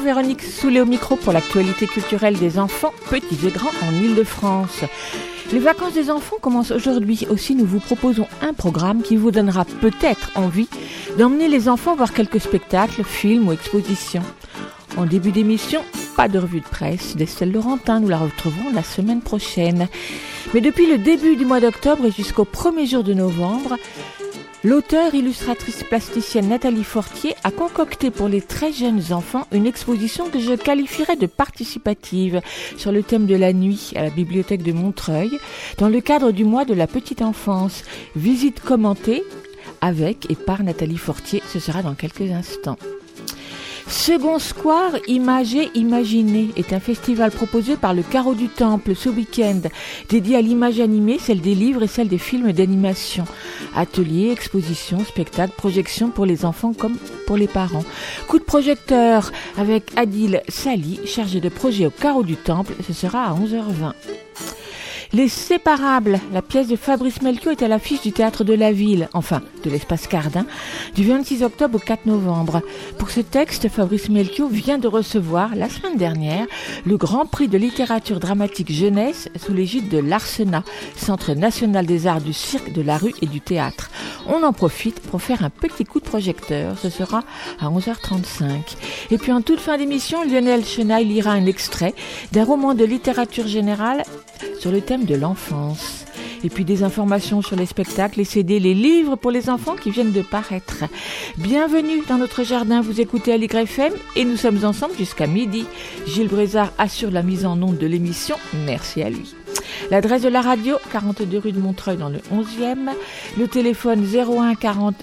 Véronique Soulet au micro pour l'actualité culturelle des enfants, petits et grands, en Ile-de-France. Les vacances des enfants commencent aujourd'hui. Aussi, nous vous proposons un programme qui vous donnera peut-être envie d'emmener les enfants voir quelques spectacles, films ou expositions. En début d'émission, pas de revue de presse d'Estelle Laurentin, nous la retrouvons la semaine prochaine. Mais depuis le début du mois d'octobre et jusqu'au premier jour de novembre, L'auteur, illustratrice plasticienne Nathalie Fortier a concocté pour les très jeunes enfants une exposition que je qualifierais de participative sur le thème de la nuit à la bibliothèque de Montreuil dans le cadre du mois de la petite enfance. Visite commentée avec et par Nathalie Fortier, ce sera dans quelques instants. Second Square Imagé Imaginé est un festival proposé par le Carreau du Temple ce week-end, dédié à l'image animée, celle des livres et celle des films d'animation. Ateliers, expositions, spectacles, projections pour les enfants comme pour les parents. Coup de projecteur avec Adil Sali, chargé de projet au Carreau du Temple, ce sera à 11h20. Les Séparables, la pièce de Fabrice Melchior est à l'affiche du théâtre de la ville, enfin de l'espace Cardin, du 26 octobre au 4 novembre. Pour ce texte, Fabrice Melchior vient de recevoir la semaine dernière le Grand Prix de littérature dramatique jeunesse sous l'égide de l'Arsenat, Centre national des arts du cirque, de la rue et du théâtre. On en profite pour faire un petit coup de projecteur. Ce sera à 11h35. Et puis en toute fin d'émission, Lionel Chenaille lira un extrait d'un roman de littérature générale sur le thème de l'enfance. Et puis des informations sur les spectacles, les CD, les livres pour les enfants qui viennent de paraître. Bienvenue dans notre jardin, vous écoutez Ali FM et nous sommes ensemble jusqu'à midi. Gilles Brézard assure la mise en onde de l'émission, merci à lui. L'adresse de la radio, 42 rue de Montreuil dans le 11e. Le téléphone 01 40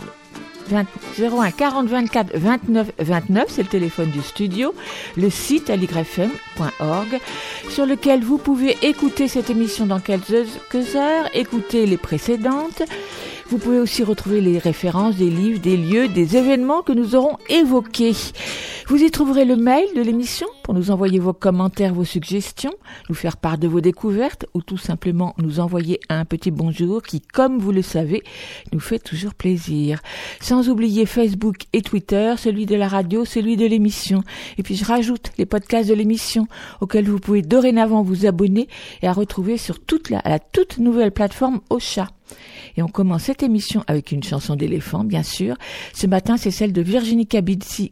01 40 24 29 29, c'est le téléphone du studio, le site aligrefm.org, sur lequel vous pouvez écouter cette émission dans quelques heures, écouter les précédentes. Vous pouvez aussi retrouver les références des livres, des lieux, des événements que nous aurons évoqués. Vous y trouverez le mail de l'émission pour nous envoyer vos commentaires, vos suggestions, nous faire part de vos découvertes ou tout simplement nous envoyer un petit bonjour qui, comme vous le savez, nous fait toujours plaisir. Sans oublier Facebook et Twitter, celui de la radio, celui de l'émission. Et puis je rajoute les podcasts de l'émission auxquels vous pouvez dorénavant vous abonner et à retrouver sur toute la, la toute nouvelle plateforme Ocha. Et on commence cette émission avec une chanson d'éléphant, bien sûr. Ce matin, c'est celle de Virginie Capizzi,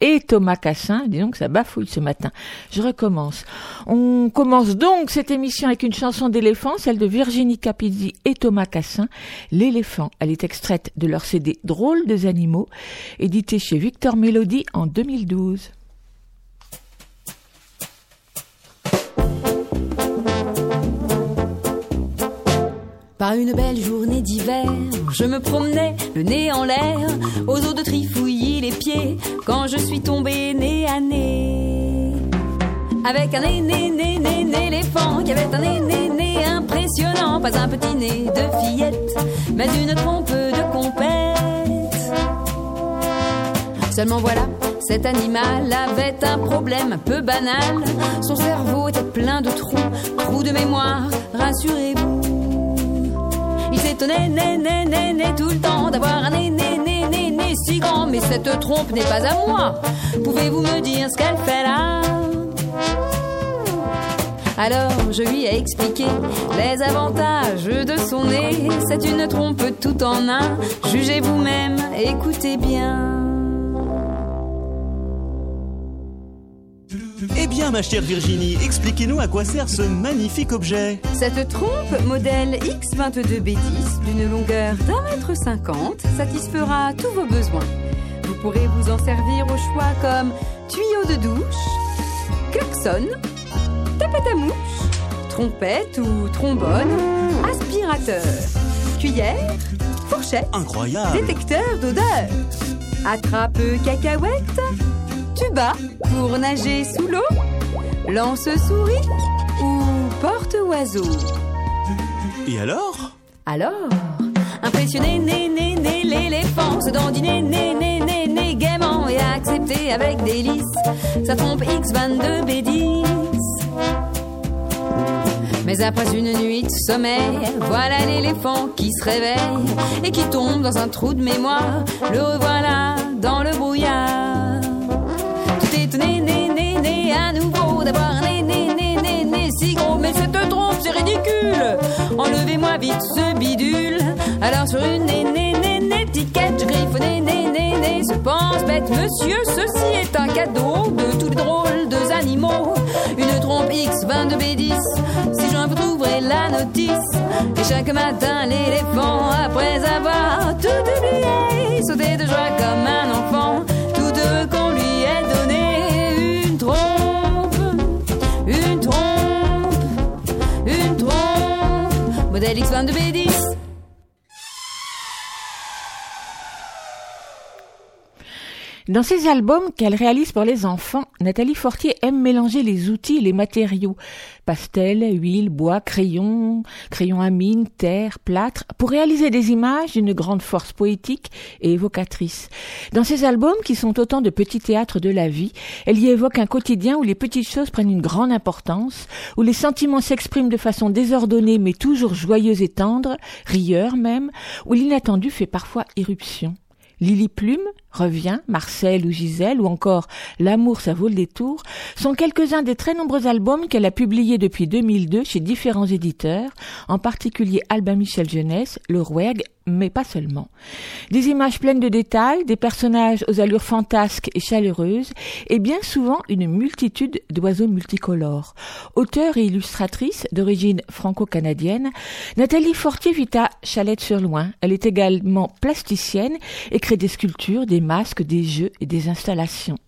et Thomas Cassin. Disons que ça bafouille ce matin. Je recommence. On commence donc cette émission avec une chanson d'éléphant, celle de Virginie Capizzi et Thomas Cassin. L'éléphant, elle est extraite de leur CD Drôles des animaux, édité chez Victor Melody en 2012. Par une belle journée d'hiver, je me promenais le nez en l'air, aux eaux de trifouillis les pieds, quand je suis tombée nez à nez. Avec un nez, nez, nez, nez, nez, éléphant, qui avait un nez, nez impressionnant, pas un petit nez de fillette, mais une trompe de compète. Seulement voilà, cet animal avait un problème peu banal. Son cerveau était plein de trous, trous de mémoire, rassurez-vous. S'étonnait, né, né, né, tout le temps d'avoir un né, né si grand. Mais cette trompe n'est pas à moi. Pouvez-vous me dire ce qu'elle fait là? Alors je lui ai expliqué les avantages de son nez. C'est une trompe tout en un. Jugez vous-même, écoutez bien. Eh bien, ma chère Virginie, expliquez-nous à quoi sert ce magnifique objet. Cette trompe, modèle X22B10, d'une longueur d'un mètre cinquante, satisfera tous vos besoins. Vous pourrez vous en servir au choix comme tuyau de douche, klaxon, tapette à mouche, trompette ou trombone, aspirateur. cuillère, fourchette, Incroyable. détecteur d'odeur. Attrape cacahuète, tuba pour nager sous l'eau, lance souris ou porte oiseau. Et alors? Alors, impressionné, né, né, né, l'éléphant se dandiner, né, né, né, né, gaiement et accepter avec délice sa trompe X22 B10. Mais après une nuit de sommeil, voilà l'éléphant qui se réveille et qui tombe dans un trou de mémoire. Le revoilà dans le brouillard. Tout étonné, né, né, né, à nouveau d'avoir né, né, né, né, né, si gros. Mais cette trompe, c'est ridicule. Enlevez-moi vite ce bidule. Alors sur une né, né, né, né, étiquette, je griffe né, né, né, né, se pense bête. Monsieur, ceci est un cadeau de tous les drôles de animaux. Une trompe X22 B10. Si j'en vous trouverez la notice. Et chaque matin, l'éléphant, après avoir tout oublié, sautait de joie comme un enfant. Trompe. Modèle X22 B10. Dans ses albums qu'elle réalise pour les enfants, Nathalie Fortier aime mélanger les outils et les matériaux. Pastel, huile, bois, crayon, crayon à mine, terre, plâtre, pour réaliser des images d'une grande force poétique et évocatrice. Dans ses albums, qui sont autant de petits théâtres de la vie, elle y évoque un quotidien où les petites choses prennent une grande importance, où les sentiments s'expriment de façon désordonnée mais toujours joyeuse et tendre, rieur même, où l'inattendu fait parfois irruption. Lily Plume, Revient, Marcel ou Gisèle, ou encore L'amour, ça vaut le détour, sont quelques-uns des très nombreux albums qu'elle a publiés depuis 2002 chez différents éditeurs, en particulier Albin Michel Jeunesse, Le Rouergue, mais pas seulement. Des images pleines de détails, des personnages aux allures fantasques et chaleureuses, et bien souvent une multitude d'oiseaux multicolores. Auteure et illustratrice d'origine franco-canadienne, Nathalie Fortier vit à Chalette-sur-Loing. Elle est également plasticienne et crée des sculptures, masques, des jeux et des installations.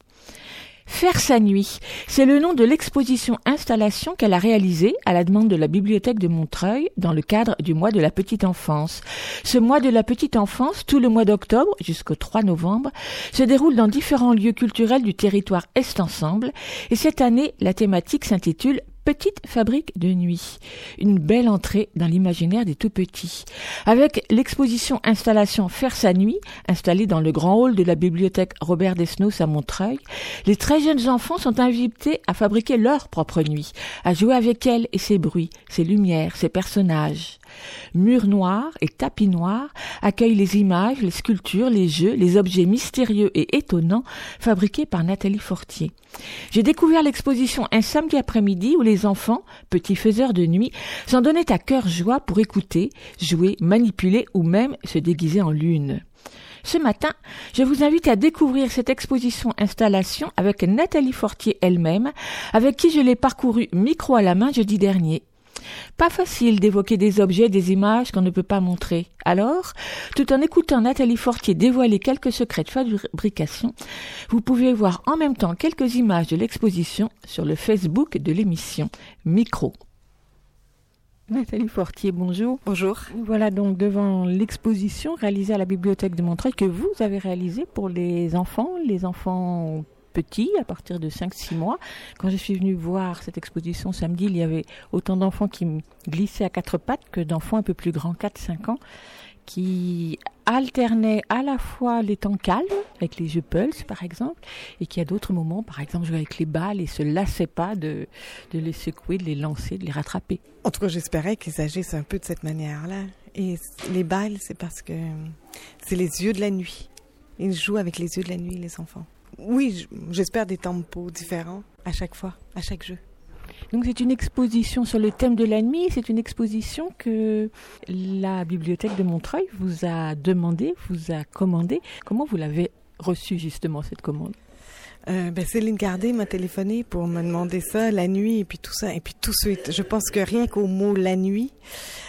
Faire sa nuit, c'est le nom de l'exposition installation qu'elle a réalisée à la demande de la bibliothèque de Montreuil dans le cadre du mois de la petite enfance. Ce mois de la petite enfance, tout le mois d'octobre jusqu'au 3 novembre, se déroule dans différents lieux culturels du territoire Est Ensemble et cette année, la thématique s'intitule Petite fabrique de nuit. Une belle entrée dans l'imaginaire des tout petits. Avec l'exposition installation Faire sa nuit, installée dans le grand hall de la bibliothèque Robert Desnos à Montreuil, les très jeunes enfants sont invités à fabriquer leur propre nuit, à jouer avec elle et ses bruits, ses lumières, ses personnages. Murs noirs et tapis noirs accueillent les images, les sculptures, les jeux, les objets mystérieux et étonnants fabriqués par Nathalie Fortier. J'ai découvert l'exposition un samedi après-midi où les enfants, petits faiseurs de nuit, s'en donnaient à cœur joie pour écouter, jouer, manipuler ou même se déguiser en lune. Ce matin, je vous invite à découvrir cette exposition installation avec Nathalie Fortier elle-même, avec qui je l'ai parcourue micro à la main jeudi dernier. Pas facile d'évoquer des objets, des images qu'on ne peut pas montrer. Alors, tout en écoutant Nathalie Fortier dévoiler quelques secrets de fabrication, vous pouvez voir en même temps quelques images de l'exposition sur le Facebook de l'émission Micro. Nathalie Fortier, bonjour. Bonjour. Voilà donc devant l'exposition réalisée à la bibliothèque de Montreuil que vous avez réalisée pour les enfants, les enfants petits, à partir de 5-6 mois. Quand je suis venue voir cette exposition samedi, il y avait autant d'enfants qui glissaient à quatre pattes que d'enfants un peu plus grands, 4-5 ans, qui alternaient à la fois les temps calmes, avec les jeux Pulse par exemple, et qui à d'autres moments, par exemple, jouaient avec les balles et se lassaient pas de, de les secouer, de les lancer, de les rattraper. En tout cas, j'espérais qu'ils agissent un peu de cette manière-là. Et les balles, c'est parce que c'est les yeux de la nuit. Ils jouent avec les yeux de la nuit, les enfants. Oui, j'espère des tempos différents à chaque fois, à chaque jeu. Donc c'est une exposition sur le thème de la nuit, c'est une exposition que la bibliothèque de Montreuil vous a demandé, vous a commandé. Comment vous l'avez reçue justement cette commande? Euh, ben Céline Gardé m'a téléphoné pour me demander ça la nuit et puis tout ça. Et puis tout de suite je pense que rien qu'au mot la nuit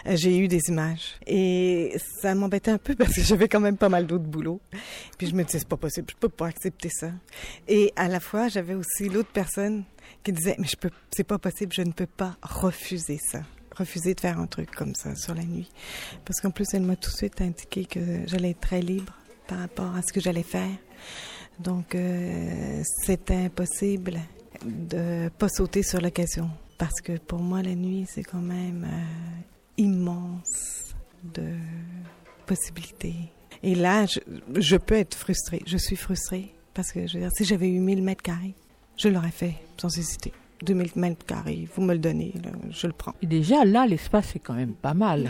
euh, j'ai eu des images. Et ça m'embêtait un peu parce que j'avais quand même pas mal d'autres boulots. Puis je me disais c'est pas possible je peux pas accepter ça. Et à la fois j'avais aussi l'autre personne qui disait mais je peux c'est pas possible je ne peux pas refuser ça. Refusé de faire un truc comme ça sur la nuit. Parce qu'en plus, elle m'a tout de suite indiqué que j'allais être très libre par rapport à ce que j'allais faire. Donc, euh, c'était impossible de pas sauter sur l'occasion. Parce que pour moi, la nuit, c'est quand même euh, immense de possibilités. Et là, je, je, peux être frustrée. Je suis frustrée parce que, je veux dire, si j'avais eu 1000 mètres carrés, je l'aurais fait sans hésiter. 2000 mètres carrés, vous me le donnez, là, je le prends. Et déjà, là, l'espace est quand même pas mal.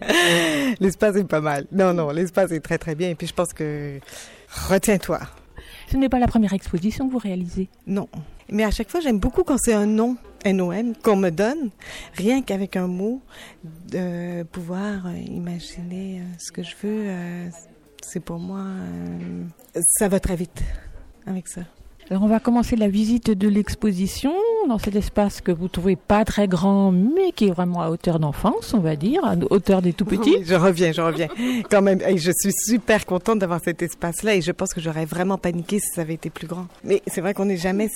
l'espace est pas mal. Non, non, l'espace est très, très bien. Et puis, je pense que... Retiens-toi. Ce n'est pas la première exposition que vous réalisez Non. Mais à chaque fois, j'aime beaucoup quand c'est un nom, N-O-M, qu'on me donne, rien qu'avec un mot, de pouvoir euh, imaginer euh, ce que je veux. Euh, c'est pour moi, ça va très vite avec ça. Alors on va commencer la visite de l'exposition dans cet espace que vous trouvez pas très grand, mais qui est vraiment à hauteur d'enfance, on va dire, à hauteur des tout petits. Oui, je reviens, je reviens. Quand même, et je suis super contente d'avoir cet espace-là et je pense que j'aurais vraiment paniqué si ça avait été plus grand. Mais c'est vrai qu'on n'est jamais.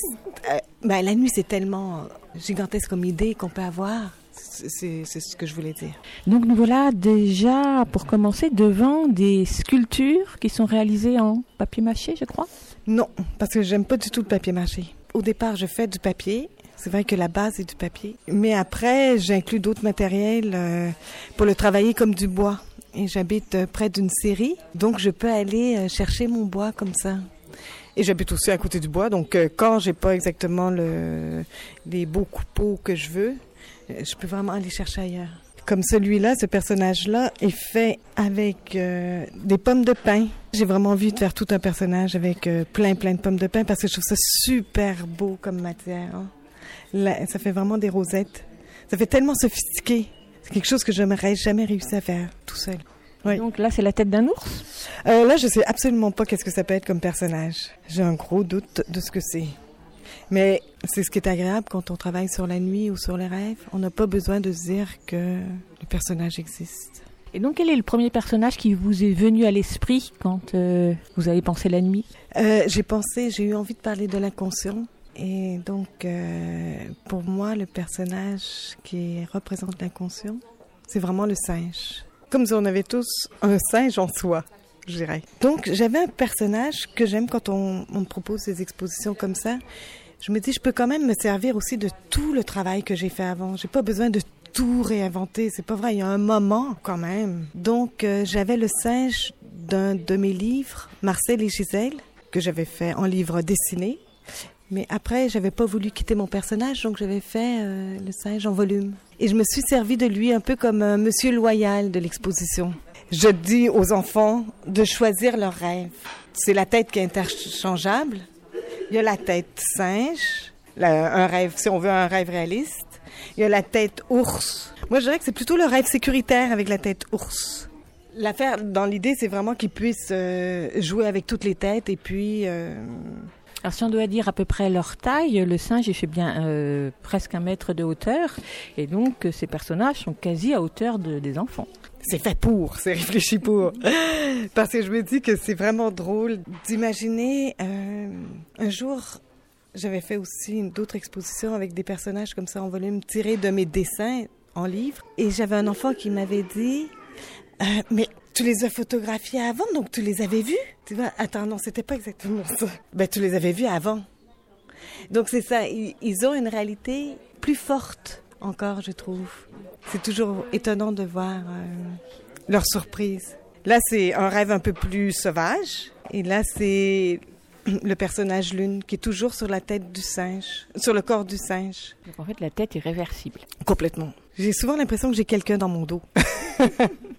Euh, ben, la nuit, c'est tellement gigantesque comme idée qu'on peut avoir. C'est ce que je voulais dire. Donc nous voilà déjà, pour commencer, devant des sculptures qui sont réalisées en papier mâché, je crois. Non, parce que j'aime pas du tout le papier mâché. Au départ, je fais du papier. C'est vrai que la base est du papier. Mais après, j'inclus d'autres matériels euh, pour le travailler comme du bois. Et j'habite euh, près d'une série, donc je peux aller euh, chercher mon bois comme ça. Et j'habite aussi à côté du bois, donc quand j'ai pas exactement le, les beaux coupeaux que je veux, je peux vraiment aller chercher ailleurs. Comme celui-là, ce personnage-là est fait avec euh, des pommes de pin. J'ai vraiment envie de faire tout un personnage avec euh, plein, plein de pommes de pin parce que je trouve ça super beau comme matière. Hein. Là, ça fait vraiment des rosettes. Ça fait tellement sophistiqué. C'est quelque chose que je n'aurais jamais réussi à faire tout seul. Oui. Donc là, c'est la tête d'un ours? Euh, Là, je sais absolument pas qu'est-ce que ça peut être comme personnage. J'ai un gros doute de ce que c'est. Mais c'est ce qui est agréable quand on travaille sur la nuit ou sur les rêves. On n'a pas besoin de se dire que le personnage existe. Et donc, quel est le premier personnage qui vous est venu à l'esprit quand euh, vous avez pensé la nuit? Euh, J'ai pensé, j'ai eu envie de parler de l'inconscient. Et donc, euh, pour moi, le personnage qui représente l'inconscient, c'est vraiment le singe. Comme si on avait tous un singe en soi, je dirais. Donc, j'avais un personnage que j'aime quand on, on me propose des expositions comme ça je me dis, je peux quand même me servir aussi de tout le travail que j'ai fait avant. J'ai pas besoin de tout réinventer. C'est pas vrai. Il y a un moment quand même. Donc, euh, j'avais le singe d'un de mes livres, Marcel et Gisèle, que j'avais fait en livre dessiné. Mais après, j'avais pas voulu quitter mon personnage, donc j'avais fait euh, le singe en volume. Et je me suis servi de lui un peu comme un monsieur loyal de l'exposition. Je dis aux enfants de choisir leur rêve. C'est la tête qui est interchangeable. Il y a la tête singe, un rêve, si on veut un rêve réaliste. Il y a la tête ours. Moi, je dirais que c'est plutôt le rêve sécuritaire avec la tête ours. L'affaire, dans l'idée, c'est vraiment qu'ils puissent euh, jouer avec toutes les têtes et puis... Euh... Alors si on doit dire à peu près leur taille, le singe il fait bien euh, presque un mètre de hauteur et donc ces personnages sont quasi à hauteur de, des enfants. C'est fait pour, c'est réfléchi pour. Parce que je me dis que c'est vraiment drôle d'imaginer euh, un jour. J'avais fait aussi d'autres expositions avec des personnages comme ça en volume tirés de mes dessins en livre. Et j'avais un enfant qui m'avait dit euh, Mais tu les as photographiés avant, donc tu les avais vus? Tu vois Attends, non, c'était pas exactement ça. Ben, tu les avais vus avant. Donc c'est ça, ils, ont une réalité plus forte encore, je trouve. C'est toujours étonnant de voir euh, leur surprise. Là, c'est un rêve un peu plus sauvage. Et là, c'est le personnage Lune qui est toujours sur la tête du singe, sur le corps du singe. Donc en fait, la tête est réversible. Complètement. J'ai souvent l'impression que j'ai quelqu'un dans mon dos.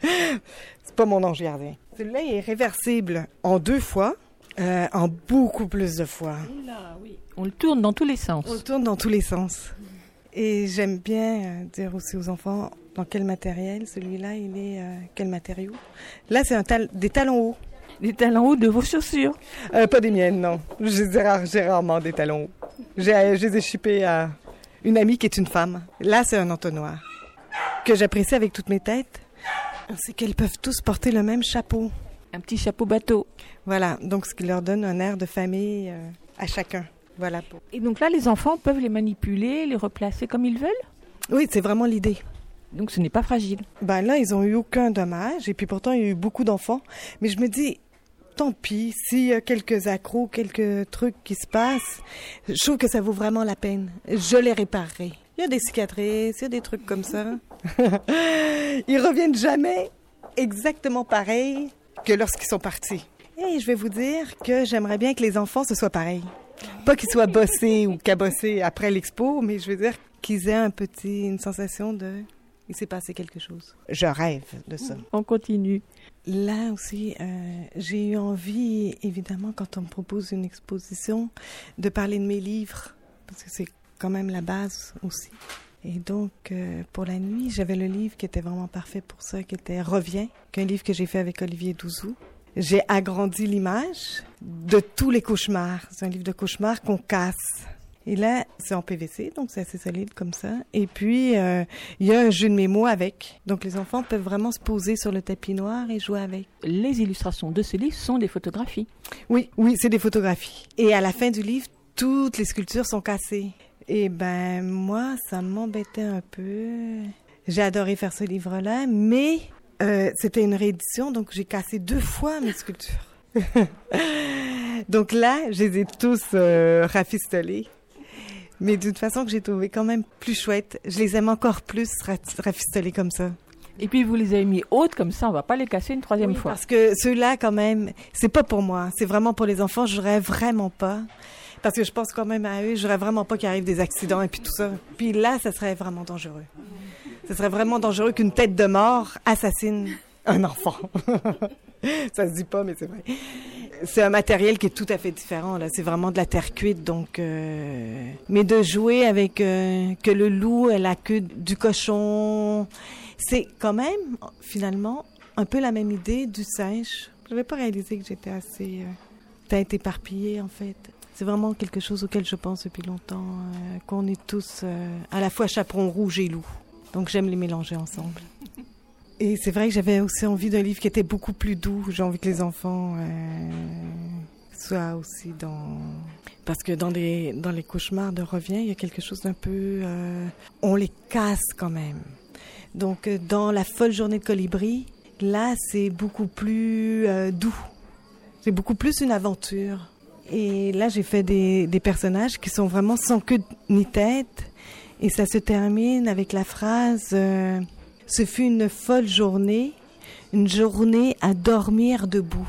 c'est pas mon ange gardien. Celui-là est réversible en deux fois, euh, en beaucoup plus de fois. Là, oui. On le tourne dans tous les sens. On le tourne dans tous les sens. Et j'aime bien euh, dire aussi aux enfants dans quel matériel celui-là il est, euh, quel matériau. Là, c'est un tal des talons hauts. Des talons hauts de vos chaussures euh, Pas des miennes, non. J'ai rarement des talons hauts. J'ai, je les ai chippés à une amie qui est une femme. Là, c'est un entonnoir que j'apprécie avec toutes mes têtes. C'est qu'elles peuvent tous porter le même chapeau. Un petit chapeau bateau. Voilà, donc ce qui leur donne un air de famille à chacun. Voilà. Et donc là, les enfants peuvent les manipuler, les replacer comme ils veulent? Oui, c'est vraiment l'idée. Donc ce n'est pas fragile. Ben là, ils ont eu aucun dommage et puis pourtant il y a eu beaucoup d'enfants. Mais je me dis, tant pis, s'il y a quelques accros, quelques trucs qui se passent, je trouve que ça vaut vraiment la peine. Je les réparerai. Il y a des cicatrices, il y a des trucs comme ça. ils reviennent jamais exactement pareil que lorsqu'ils sont partis. Et je vais vous dire que j'aimerais bien que les enfants ce soit pareil. Pas qu'ils soient bossés ou cabossés après l'expo, mais je veux dire qu'ils aient un petit, une sensation de il s'est passé quelque chose. Je rêve de ça. On continue. Là aussi, euh, j'ai eu envie, évidemment, quand on me propose une exposition, de parler de mes livres, parce que c'est quand même la base aussi. Et donc, euh, pour la nuit, j'avais le livre qui était vraiment parfait pour ça, qui était Reviens, qu'un livre que j'ai fait avec Olivier Douzou. J'ai agrandi l'image de tous les cauchemars. C'est un livre de cauchemars qu'on casse. Et là, c'est en PVC, donc c'est assez solide comme ça. Et puis, euh, il y a un jeu de mémo avec. Donc, les enfants peuvent vraiment se poser sur le tapis noir et jouer avec. Les illustrations de ce livre sont des photographies. Oui, oui, c'est des photographies. Et à la fin du livre, toutes les sculptures sont cassées. Et ben, moi, ça m'embêtait un peu. J'ai adoré faire ce livre-là, mais euh, c'était une réédition, donc j'ai cassé deux fois mes sculptures. donc là, je les ai tous euh, rafistolés mais d'une façon que j'ai trouvé quand même plus chouette. Je les aime encore plus rafistolés comme ça. Et puis vous les avez mis hautes comme ça, on va pas les casser une troisième oui, fois. Parce que ceux-là, quand même, c'est pas pour moi, c'est vraiment pour les enfants. Je voudrais vraiment pas, parce que je pense quand même à eux. Je voudrais vraiment pas qu'il arrive des accidents et puis tout ça. Puis là, ça serait vraiment dangereux. Ce serait vraiment dangereux qu'une tête de mort assassine un enfant. ça se dit pas, mais c'est vrai. C'est un matériel qui est tout à fait différent. Là, c'est vraiment de la terre cuite, donc. Euh... Mais de jouer avec euh, que le loup ait la queue du cochon, c'est quand même finalement un peu la même idée du singe. Je n'avais pas réalisé que j'étais assez euh, tête éparpillée en fait. C'est vraiment quelque chose auquel je pense depuis longtemps, euh, qu'on est tous euh, à la fois chaperon rouge et loup. Donc j'aime les mélanger ensemble. Et c'est vrai que j'avais aussi envie d'un livre qui était beaucoup plus doux. J'ai envie que les enfants euh, soient aussi dans... Parce que dans les, dans les cauchemars de Revient, il y a quelque chose d'un peu... Euh, on les casse quand même. Donc euh, dans La folle journée de colibri, là c'est beaucoup plus doux. C'est beaucoup plus une aventure. Et là j'ai fait des personnages qui sont vraiment sans queue ni tête. Et ça se termine avec la phrase... Ce fut une folle journée, une journée à dormir debout.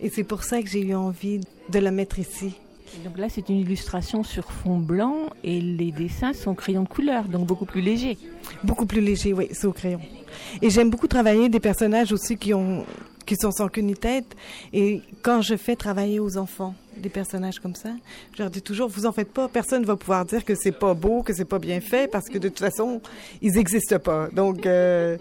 Et c'est pour ça que j'ai eu envie de la mettre ici. Donc là, c'est une illustration sur fond blanc et les dessins sont crayon de couleur, donc beaucoup plus léger. Beaucoup plus léger, oui, c'est au crayon. Et j'aime beaucoup travailler des personnages aussi qui ont qui sont sans queue ni tête. Et quand je fais travailler aux enfants des personnages comme ça, je leur dis toujours, vous en faites pas, personne va pouvoir dire que c'est pas beau, que c'est pas bien fait, parce que de toute façon, ils existent pas. Donc, euh...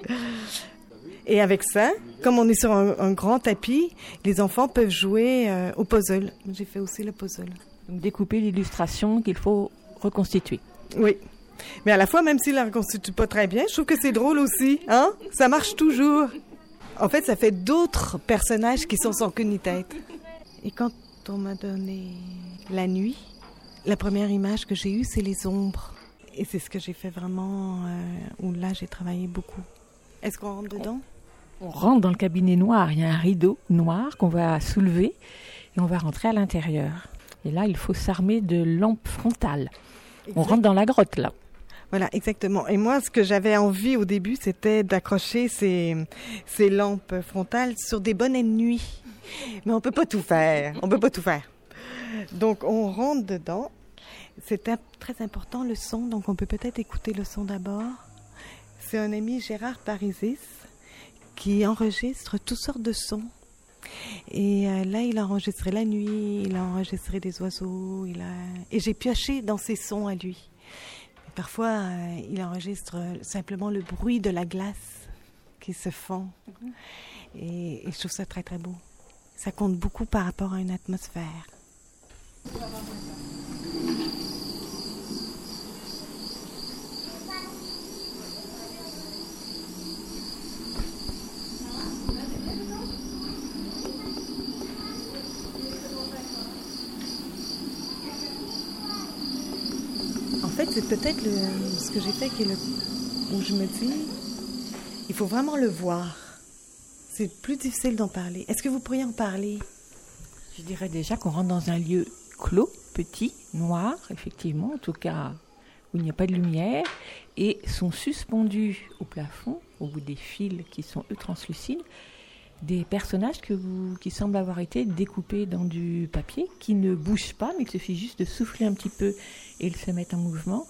et avec ça, comme on est sur un, un grand tapis, les enfants peuvent jouer euh, au puzzle. J'ai fait aussi le puzzle. Donc découper l'illustration qu'il faut reconstituer. Oui. Mais à la fois, même s'il la reconstitue pas très bien, je trouve que c'est drôle aussi, hein? Ça marche toujours. En fait, ça fait d'autres personnages qui sont sans queue ni tête. Et quand on m'a donné la nuit, la première image que j'ai eue, c'est les ombres. Et c'est ce que j'ai fait vraiment, euh, où là, j'ai travaillé beaucoup. Est-ce qu'on rentre dedans? On rentre dans le cabinet noir. Il y a un rideau noir qu'on va soulever et on va rentrer à l'intérieur. Et là, il faut s'armer de lampes frontales. Exact. On rentre dans la grotte, là. Voilà, exactement. Et moi, ce que j'avais envie au début, c'était d'accrocher ces, ces lampes frontales sur des bonnets de nuit. Mais on peut pas tout faire. On peut pas tout faire. Donc, on rentre dedans. C'est très important le son, donc on peut peut-être écouter le son d'abord. C'est un ami Gérard Parisis qui enregistre toutes sortes de sons. Et euh, là, il a enregistré la nuit, il a enregistré des oiseaux, il a... et j'ai pioché dans ses sons à lui. Parfois, euh, il enregistre simplement le bruit de la glace qui se fond. Et, et, je trouve ça très, très beau. Ça compte beaucoup par rapport à une atmosphère. c'est peut-être ce que j'ai fait qui est le, où je me dis, il faut vraiment le voir. C'est plus difficile d'en parler. Est-ce que vous pourriez en parler? Je dirais déjà qu'on rentre dans un lieu clos, petit, noir, effectivement, en tout cas où il n'y a pas de lumière, et sont suspendus au plafond, au bout des fils qui sont eux translucides, des personnages qui semblent avoir été découpés dans du papier, qui ne bougent pas, mais il suffit juste de souffler un petit peu et ils se mettent en mouvement.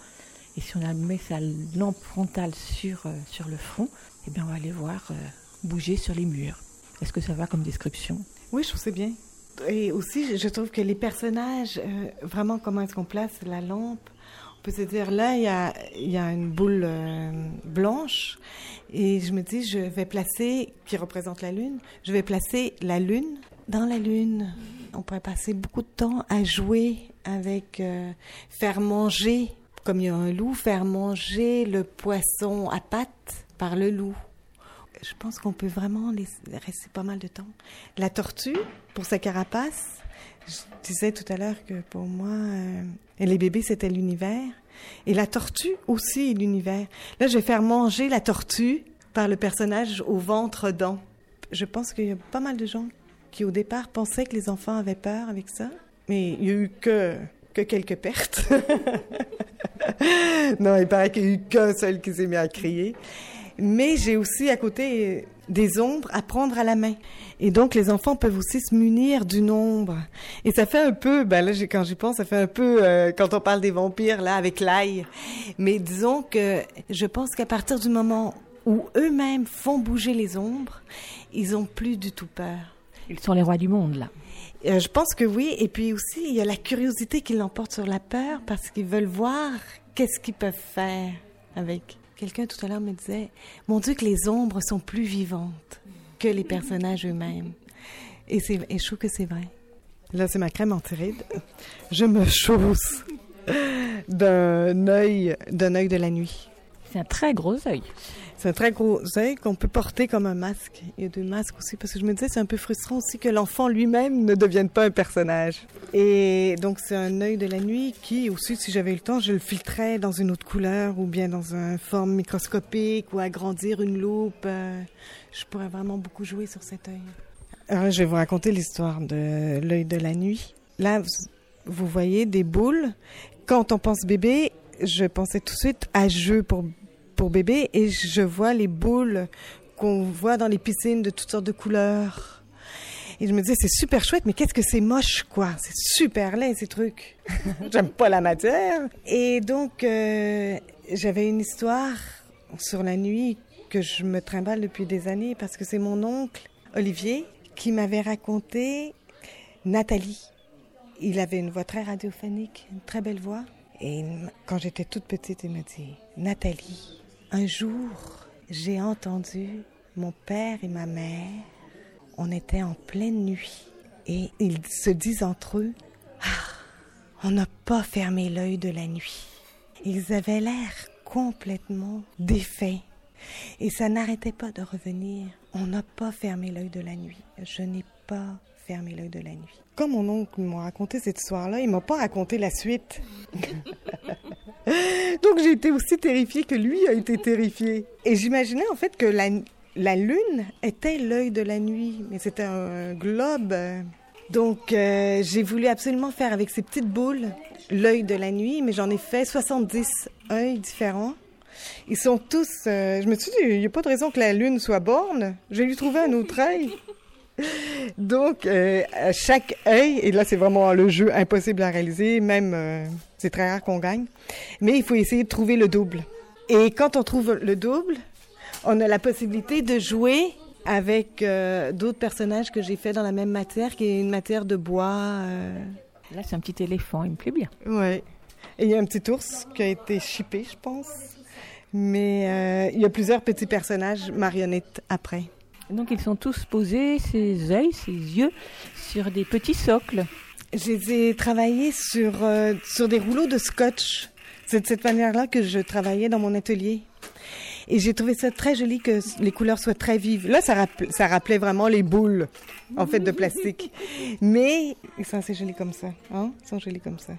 Et si on met sa lampe frontale sur, euh, sur le front, eh bien on va les voir euh, bouger sur les murs. Est-ce que ça va comme description? Oui, je trouve c'est bien. Et aussi, je trouve que les personnages, euh, vraiment comment est-ce qu'on place la lampe, on peut se dire là, il y a, une boule blanche et je me dis, je vais placer, qui représente la lune, je vais placer la lune dans la lune. On pourrait passer beaucoup de temps à jouer avec, faire manger comme il y a un loup, faire manger le poisson à pattes par le loup. Je pense qu'on peut vraiment rester pas mal de temps. La tortue, pour sa carapace, je disais tout à l'heure que pour moi, euh, les bébés, c'était l'univers. Et la tortue aussi est l'univers. Là, je vais faire manger la tortue par le personnage au ventre dent. Je pense qu'il y a pas mal de gens qui, au départ, pensaient que les enfants avaient peur avec ça. Mais il y a eu que que quelques pertes. non, il paraît qu'il n'y a eu qu'un seul qui s'est mis à crier. Mais j'ai aussi à côté des ombres à prendre à la main. Et donc, les enfants peuvent aussi se munir d'une ombre. Et ça fait un peu, ben là, quand j'y pense, ça fait un peu, euh, quand on parle des vampires, là, avec l'ail. Mais disons que je pense qu'à partir du moment où eux-mêmes font bouger les ombres, ils ont plus du tout peur. Ils sont les rois du monde, là. Euh, je pense que oui. Et puis aussi, il y a la curiosité qui l'emporte sur la peur parce qu'ils veulent voir qu'est-ce qu'ils peuvent faire avec. Quelqu'un tout à l'heure me disait, mon Dieu, que les ombres sont plus vivantes que les personnages eux-mêmes. Et, c'est, et je trouve que c'est vrai. Là, c'est ma crème antiride. Je me chausse d'un œil, d'un œil de la nuit. C'est un très gros œil. C'est un très gros œil qu'on peut porter comme un masque. Il y a deux masques aussi, parce que je me disais, c'est un peu frustrant aussi que l'enfant lui-même ne devienne pas un personnage. Et donc, c'est un œil de la nuit qui, aussi, si j'avais le temps, je le filtrais dans une autre couleur ou bien dans une forme microscopique ou agrandir une loupe. Euh, je pourrais vraiment beaucoup jouer sur cet œil. Alors, je vais vous raconter l'histoire de l'œil de la nuit. Là, vous voyez des boules. Quand on pense bébé, je pensais tout de suite à jeu pour bébé et je vois les boules qu'on voit dans les piscines de toutes sortes de couleurs. Et je me disais, c'est super chouette, mais qu'est-ce que c'est moche, quoi? C'est super laid, ces trucs. J'aime pas la matière. Et donc, euh, j'avais une histoire sur la nuit que je me trimballe depuis des années parce que c'est mon oncle, Olivier, qui m'avait raconté Nathalie. Il avait une voix très radiophonique, une très belle voix. Et quand j'étais toute petite, il m'a dit, Nathalie, un jour, j'ai entendu mon père et ma mère, on était en pleine nuit, et ils se disent entre eux, ah, on n'a pas fermé l'œil de la nuit. Ils avaient l'air complètement défaits. Et ça n'arrêtait pas de revenir. On n'a pas fermé l'œil de la nuit. Je n'ai pas fermé l'œil de la nuit. Comme mon oncle m'a raconté cette histoire-là, il m'a pas raconté la suite. Donc j'ai été aussi terrifiée que lui a été terrifié. Et j'imaginais en fait que la, la lune était l'œil de la nuit, mais c'était un globe. Donc euh, j'ai voulu absolument faire avec ces petites boules l'œil de la nuit, mais j'en ai fait 70 œils différents. Ils sont tous... Euh, je me suis dit, il n'y a pas de raison que la lune soit borne. J'ai lui trouvé un autre œil. Donc, euh, chaque œil, et là c'est vraiment le jeu impossible à réaliser, même euh, c'est très rare qu'on gagne, mais il faut essayer de trouver le double. Et quand on trouve le double, on a la possibilité de jouer avec euh, d'autres personnages que j'ai fait dans la même matière, qui est une matière de bois. Là c'est un petit éléphant, il me plaît bien. Ouais. Et il y a un petit ours qui a été chippé, je pense. Mais il y a plusieurs petits personnages marionnettes après. Donc ils sont tous posés, ses yeux, ses yeux, sur des petits socles. J'ai travaillé sur, euh, sur des rouleaux de scotch. C'est de cette manière-là que je travaillais dans mon atelier. Et j'ai trouvé ça très joli que les couleurs soient très vives. Là, ça, ça rappelait vraiment les boules, en fait, de plastique. Mais ils sont assez jolis comme ça. Hein? Ils sont jolis comme ça.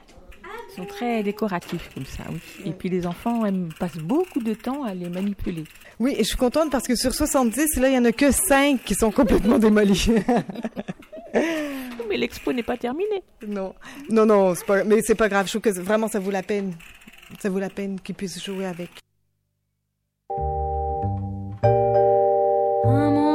Ils sont très décoratifs comme ça, oui. Et puis les enfants aiment, passent beaucoup de temps à les manipuler. Oui, et je suis contente parce que sur 70, là, il y en a que 5 qui sont complètement démolis. Mais l'expo n'est pas terminée. non, non, non, pas, mais c'est pas grave. Je trouve que vraiment ça vaut la peine. Ça vaut la peine qu'ils puissent jouer avec. Un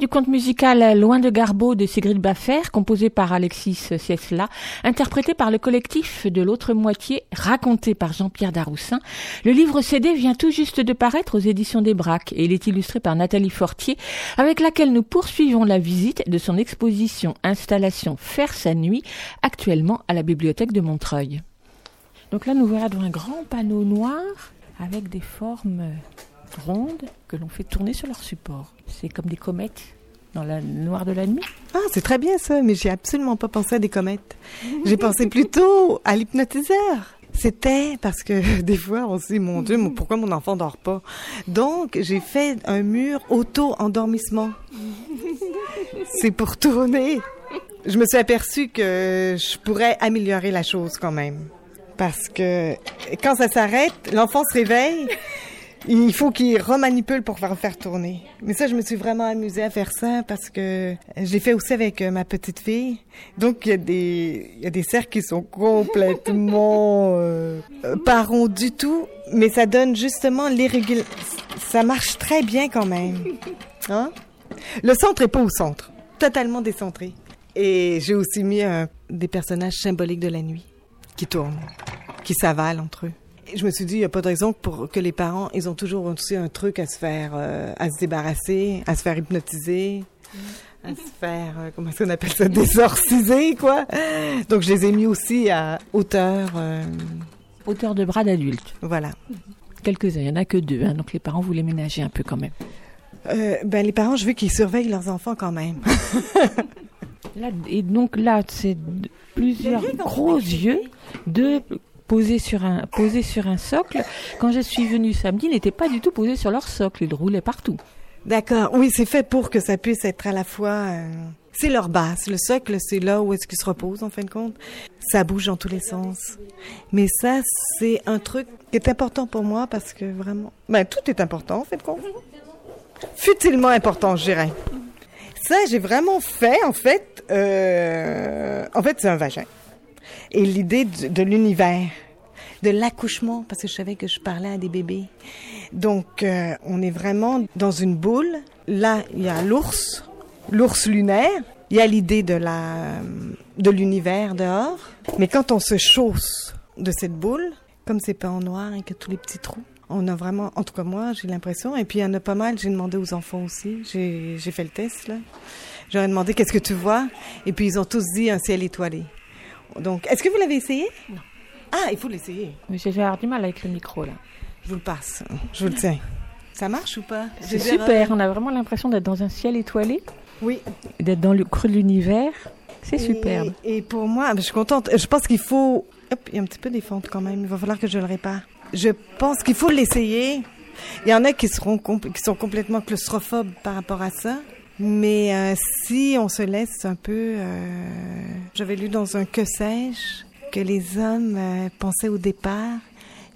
du conte musical Loin de Garbeau de Sigrid Baffer, composé par Alexis Siesla, interprété par le collectif de l'autre moitié, raconté par Jean-Pierre Daroussin. Le livre CD vient tout juste de paraître aux éditions des Braques et il est illustré par Nathalie Fortier, avec laquelle nous poursuivons la visite de son exposition Installation Faire sa nuit, actuellement à la bibliothèque de Montreuil. Donc là, nous voilà devant un grand panneau noir avec des formes rondes que l'on fait tourner sur leur support. C'est comme des comètes dans la noire de la nuit. Ah, c'est très bien ça, mais j'ai absolument pas pensé à des comètes. J'ai pensé plutôt à l'hypnotiseur. C'était parce que des fois on se dit mon Dieu, pourquoi mon enfant dort pas? Donc j'ai fait un mur auto-endormissement. C'est pour tourner. Je me suis aperçue que je pourrais améliorer la chose quand même. Parce que quand ça s'arrête, l'enfant se réveille, il faut qu'il remanipule pour faire tourner. Mais ça, je me suis vraiment amusée à faire ça parce que je l'ai fait aussi avec euh, ma petite fille. Donc, il y a des, il y a des cercles qui sont complètement euh, euh, pas ronds du tout, mais ça donne justement l'irrégularité. Ça marche très bien quand même. Hein? Le centre est pas au centre. Totalement décentré. Et j'ai aussi mis des personnages symboliques de la nuit qui tournent, qui s'avalent entre eux. Et je me suis dit, il n'y a pas de raison pour que les parents, ils ont toujours aussi un truc à se faire, euh, à se débarrasser, à se faire hypnotiser, à se faire, euh, comment est-ce qu'on appelle ça, désorciser, quoi. Donc, je les ai mis aussi à hauteur, euh, Hauteur de bras d'adulte. voilà. Quelques-uns, il n'y en a que deux, hein, donc les parents voulaient ménager un peu quand même. Euh, ben, les parents, je veux qu'ils surveillent leurs enfants quand même. Là, et donc là, c'est plusieurs gros yeux, deux posés sur un sur un socle. Quand je suis venue samedi, ils n'étaient pas du tout posés sur leur socle, ils roulaient partout. D'accord. Oui, c'est fait pour que ça puisse être à la fois. euh, C'est leur base. Le socle, c'est là où est-ce qu'ils se reposent, en fin de compte. Ça bouge dans tous les sens. Mais ça, c'est un truc qui est important pour moi parce que vraiment. Ben, tout est important, en fin de compte. Futilement important, je dirais. Ça, j'ai vraiment fait, en fait. euh, En fait, c'est un vagin. Et l'idée de, l'univers, de l'accouchement, parce que je savais que je parlais à des bébés. Donc, euh, on est vraiment dans une boule. Là, il y a l'ours, l'ours lunaire. Il y a l'idée de la, de l'univers dehors. Mais quand on se chausse de cette boule, comme c'est peint en noir et que tous les petits trous, on a vraiment, en tout cas moi, j'ai l'impression. Et puis il y en a pas mal. J'ai demandé aux enfants aussi. J'ai, j'ai fait le test là. J'aurais demandé qu'est-ce que tu vois, et puis ils ont tous dit un ciel étoilé. Donc, est-ce que vous l'avez essayé? Non. Ah, il faut l'essayer. Mais j'ai avoir du mal avec le micro là. Je vous le passe. Je vous le tiens. Ça marche ou pas? C'est super, on a vraiment l'impression d'être dans un ciel étoilé, Oui. d'être dans le creux de l'univers. C'est superbe. Et, pour moi, je suis contente. Je pense qu'il faut. Hop, il y a un petit peu des fentes quand même. Il va falloir que je le répare. Je pense qu'il faut l'essayer. Il y en a qui seront compl- qui sont complètement claustrophobes par rapport à ça. Mais euh, si on se laisse un peu, euh, j'avais lu dans un que sais-je que les hommes euh, pensaient au départ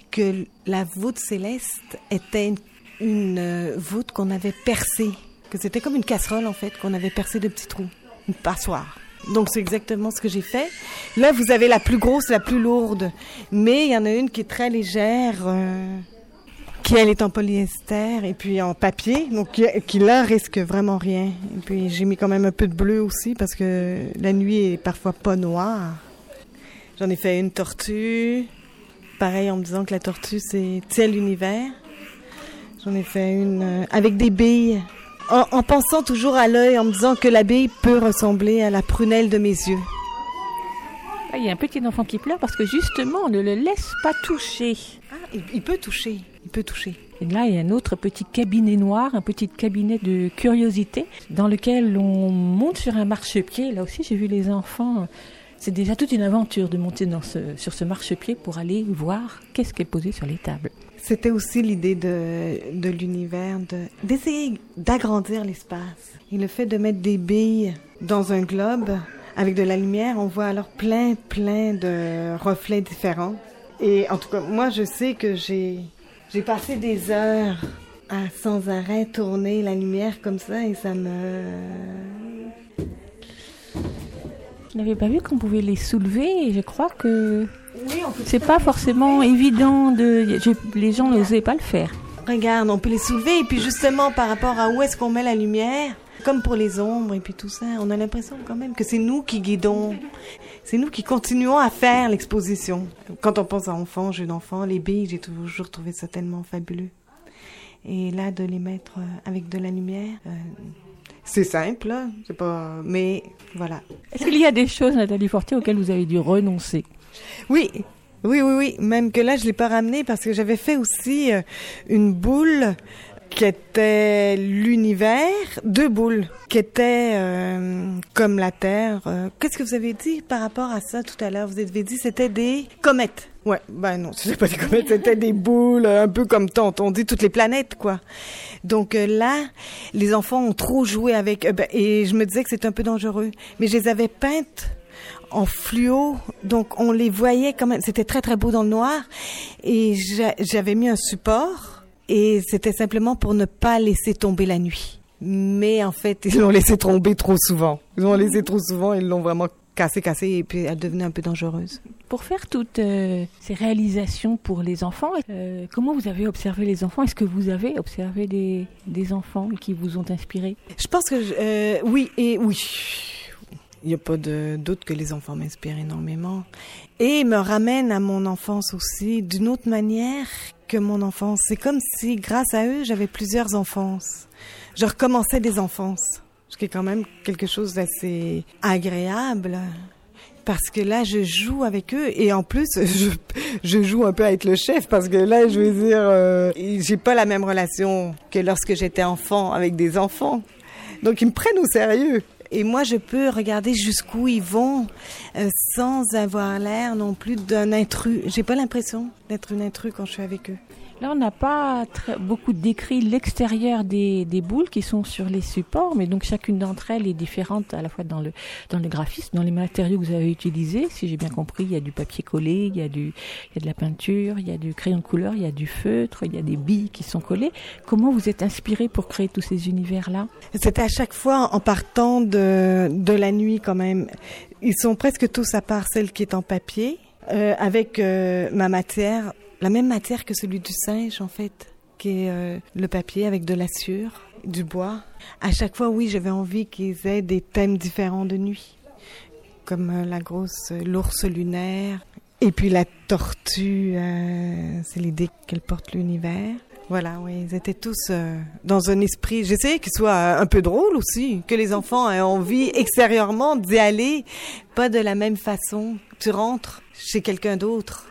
que la voûte céleste était une, une, euh, voûte qu'on avait percée, que c'était comme une casserole en fait qu'on avait percée de petits trous, une passoire. Donc c'est exactement ce que j'ai fait. Là vous avez la plus grosse, la plus lourde, mais il y en a une qui est très légère. Qui elle est en polyester et puis en papier, donc qui, qui là risque vraiment rien. Et puis j'ai mis quand même un peu de bleu aussi parce que la nuit est parfois pas noire. J'en ai fait une tortue, pareil en me disant que la tortue c'est tel l'univers. J'en ai fait une euh, avec des billes, en, en pensant toujours à l'œil, en me disant que la bille peut ressembler à la prunelle de mes yeux. Ah, Il y a un petit enfant qui pleure parce que justement, on ne le laisse pas toucher. Ah, il, il peut toucher, il peut toucher. Et là, il y a un autre petit cabinet noir, un petit cabinet de curiosité, dans lequel on monte sur un marchepied. Là aussi, j'ai vu les enfants. C'est déjà toute une aventure de monter dans ce, sur ce marchepied pour aller voir qu'est-ce qui est posé sur les tables. C'était aussi l'idée de, de l'univers, de, d'essayer d'agrandir l'espace. Et le fait de mettre des billes dans un globe avec de la lumière, on voit alors plein, plein de reflets différents. Et en tout cas, moi, je sais que j'ai, j'ai passé des heures à sans arrêt tourner la lumière comme ça et ça me... Je n'avais pas vu qu'on pouvait les soulever et je crois que Oui, c'est pas forcément évident de. Les gens n'osaient pas le faire. Regarde, on peut les soulever et puis justement par rapport à où est-ce qu'on met la lumière, comme pour les ombres et puis tout ça, on a l'impression quand même que c'est nous qui guidons, c'est nous qui continuons à faire l'exposition. Quand on pense à enfants, jeux d'enfants, les billes, j'ai toujours trouvé ça tellement fabuleux. Et là, de les mettre euh, avec de la lumière, euh, c'est simple, là, c'est pas, mais voilà. Est-ce qu'il y a des choses, Nathalie Fortier, auxquelles vous avez dû renoncer? Oui, oui, oui, oui. Même que là, je l'ai pas ramené parce que j'avais fait aussi euh, une boule qui était l'univers, deux boules qui étaient euh, comme la Terre. Euh, Qu'est-ce que vous avez dit par rapport à ça tout à l'heure? Vous avez dit c'était des comètes. Ouais, ben non, c'était pas des comètes, c'était des boules, un peu comme tant on dit toutes les planètes, quoi. Donc euh, là, les enfants ont trop joué avec, euh, ben, et je me disais que c'était un peu dangereux, mais je les avais peintes en fluo, donc on les voyait quand même. C'était très très beau dans le noir, et j'a- j'avais mis un support, et c'était simplement pour ne pas laisser tomber la nuit. Mais en fait, ils l'ont laissé tomber trop souvent. Ils l'ont laissé trop souvent, ils l'ont vraiment cassé, cassé, et puis elle devenait un peu dangereuse. Pour faire toutes euh, ces réalisations pour les enfants, euh, comment vous avez observé les enfants? Est-ce que vous avez observé des, des enfants qui vous ont inspiré? Je pense que je- euh, oui et oui. Il n'y a pas de doute que les enfants m'inspirent énormément et me ramènent à mon enfance aussi d'une autre manière que mon enfance. C'est comme si, grâce à eux, j'avais plusieurs enfances. Je recommençais des enfances, ce qui est quand même quelque chose d'assez agréable. Parce que là, je joue avec eux et en plus, je, joue un peu être le chef parce que là, je veux dire, euh, j'ai pas la même relation que lorsque j'étais enfant avec des enfants. Donc ils me prennent au sérieux. Et moi, je peux regarder jusqu'où ils vont euh, sans avoir l'air non plus d'un intrus. J'ai pas l'impression d'être une intrus quand je suis avec eux. Là, on n'a pas beaucoup décrit l'extérieur des, des, boules qui sont sur les supports, mais donc chacune d'entre elles est différente à la fois dans le, dans le graphisme, dans les matériaux que vous avez utilisés. Si j'ai bien compris, il y a du papier collé, il y a, du, il y a de la peinture, il y a du crayon de couleur, il y a du feutre, il y a des billes qui sont collées. Comment vous êtes inspiré pour créer tous ces univers-là? C'était à chaque fois en partant de, de la nuit quand même. Ils sont presque tous à part celle qui est en papier. Euh, avec euh, ma matière, la même matière que celui du singe en fait, qui est euh, le papier avec de la sueur, du bois. À chaque fois, oui, j'avais envie qu'ils aient des thèmes différents de nuit, comme euh, la grosse, euh, l'ours lunaire, et puis la tortue, c'est l'idée qu'elle porte l'univers. Voilà, oui, ils étaient tous dans un esprit. J'essayais qu'ils soient un peu drôles aussi, que les enfants aient envie extérieurement d'y aller, pas de la même façon. Tu rentres chez quelqu'un d'autre.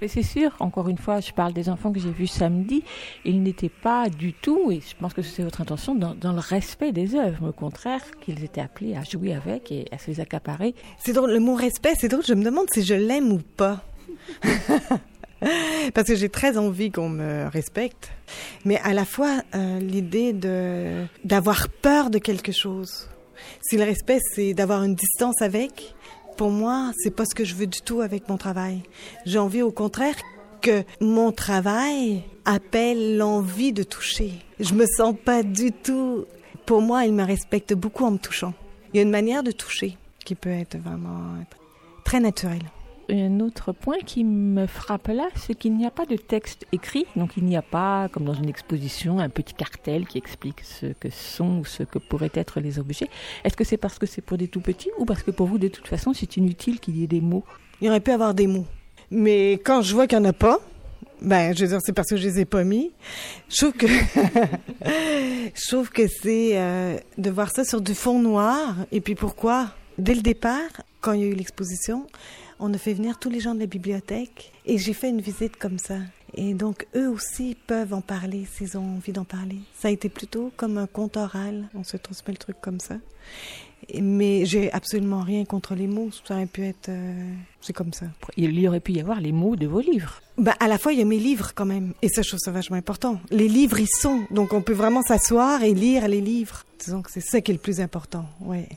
Mais c'est sûr, encore une fois, je parle des enfants que j'ai vus samedi, ils n'étaient pas du tout, et je pense que c'est votre intention, dans, le respect des œuvres. Au contraire, qu'ils étaient appelés à jouer avec et à se les accaparer. C'est drôle, le mot respect, c'est drôle, je me demande si je l'aime ou pas. Parce que j'ai très envie qu'on me respecte, mais à la fois euh, l'idée de d'avoir peur de quelque chose. Si le respect, c'est d'avoir une distance avec, pour moi, c'est pas ce que je veux du tout avec mon travail. J'ai envie au contraire que mon travail appelle l'envie de toucher. Je me sens pas du tout. Pour moi, il me respecte beaucoup en me touchant. Il y a une manière de toucher qui peut être vraiment très naturelle un autre point qui me frappe là, c'est qu'il n'y a pas de texte écrit, donc il n'y a pas, comme dans une exposition, un petit cartel qui explique ce que sont ou ce que pourraient être les objets. Est-ce que c'est parce que c'est pour des tout petits ou parce que pour vous, de toute façon, c'est inutile qu'il y ait des mots? Il aurait pu avoir des mots. Mais quand je vois qu'il n'y en a pas, ben, je veux dire, c'est parce que je les ai pas mis. Je trouve que, je que c'est euh, de voir ça sur du fond noir. Et puis pourquoi? Dès le départ, quand il y a eu l'exposition, on a fait venir tous les gens de la bibliothèque et j'ai fait une visite comme ça. Et donc, eux aussi peuvent en parler s'ils ont envie d'en parler. Ça a été plutôt comme un conte oral. On se transmet le truc comme ça. Mais j'ai absolument rien contre les mots. Ça aurait pu être. Euh, c'est comme ça. Il y aurait pu y avoir les mots de vos livres. Ben, à la fois, il y a mes livres quand même. Et ça, je trouve ça vachement important. Les livres, ils sont. Donc, on peut vraiment s'asseoir et lire les livres. Disons que c'est ça qui est le plus important. Ouais.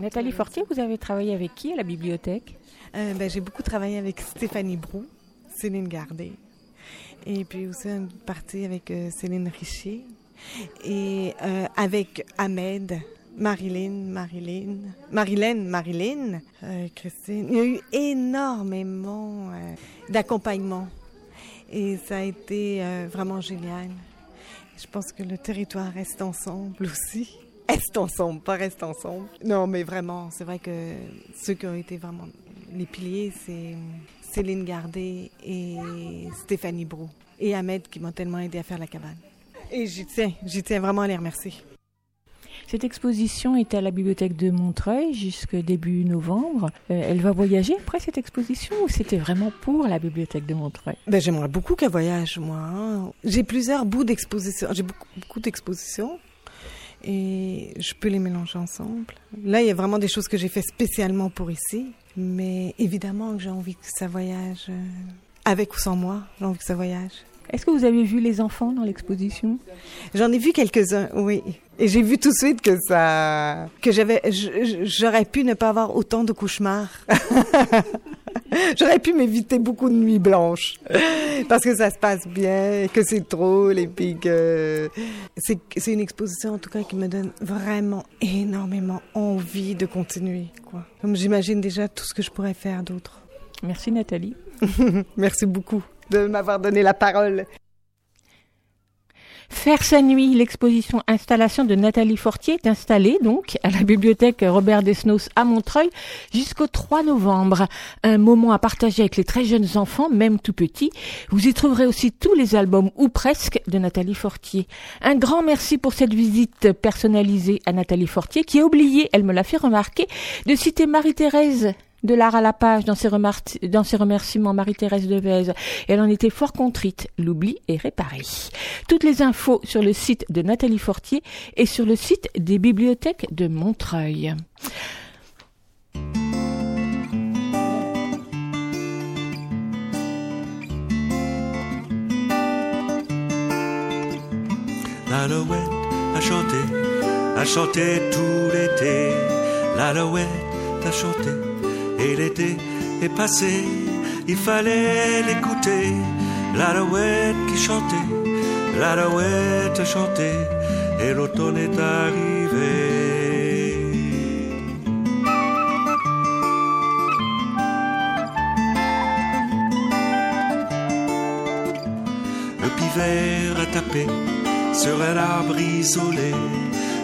Nathalie Fortier, vous avez travaillé avec qui à la bibliothèque? Euh, ben, J'ai beaucoup travaillé avec Stéphanie Brou, Céline Gardé, et puis aussi une partie avec euh, Céline Richer, et euh, avec Ahmed, Marilyn, Marilyn, Marilyn, Marilyn, Christine. Il y a eu énormément d'accompagnement et ça a été vraiment génial. Je pense que le territoire reste ensemble aussi. Reste ensemble, pas reste ensemble. Non, mais vraiment, c'est vrai que ceux qui ont été vraiment les piliers, c'est Céline Gardé et Stéphanie Brou. Et Ahmed qui m'ont tellement aidé à faire la cabane. Et j'y tiens, j'y tiens vraiment à les remercier. Cette exposition est à la bibliothèque de Montreuil jusqu'au début novembre. Euh, elle va voyager après cette exposition ou c'était vraiment pour la bibliothèque de Montreuil? Ben, J'aimerais beaucoup qu'elle voyage, moi. Hein. J'ai plusieurs bouts d'exposition. J'ai beaucoup, beaucoup d'expositions et je peux les mélanger ensemble. Là, il y a vraiment des choses que j'ai fait spécialement pour ici, mais évidemment que j'ai envie que ça voyage euh, avec ou sans moi. J'ai envie que ça voyage. Est-ce que vous avez vu les enfants dans l'exposition? J'en ai vu quelques-uns, oui. Et j'ai vu tout de suite que ça, que j'avais, j'aurais pu ne pas avoir autant de cauchemars. J'aurais pu m'éviter beaucoup de nuits blanches parce que ça se passe bien, que c'est drôle et puis que c'est, c'est une exposition en tout cas qui me donne vraiment énormément envie de continuer. Quoi. Comme j'imagine déjà tout ce que je pourrais faire d'autre. Merci Nathalie. Merci beaucoup de m'avoir donné la parole. Faire sa nuit, l'exposition installation de Nathalie Fortier est installée donc à la bibliothèque Robert Desnos à Montreuil jusqu'au 3 novembre. Un moment à partager avec les très jeunes enfants, même tout petits. Vous y trouverez aussi tous les albums ou presque de Nathalie Fortier. Un grand merci pour cette visite personnalisée à Nathalie Fortier qui a oublié, elle me l'a fait remarquer, de citer Marie-Thérèse de l'art à la page dans ses, dans ses remerciements Marie-Thérèse Devez. Elle en était fort contrite. L'oubli est réparé. Toutes les infos sur le site de Nathalie Fortier et sur le site des bibliothèques de Montreuil. L'alouette a chanté, a chanté tout l'été. L'alouette a chanté et l'été est passé. Il fallait l'écouter. L'alouette qui chantait, l'alouette chantait et l'automne est arrivé. Le pivert a tapé sur un arbre isolé.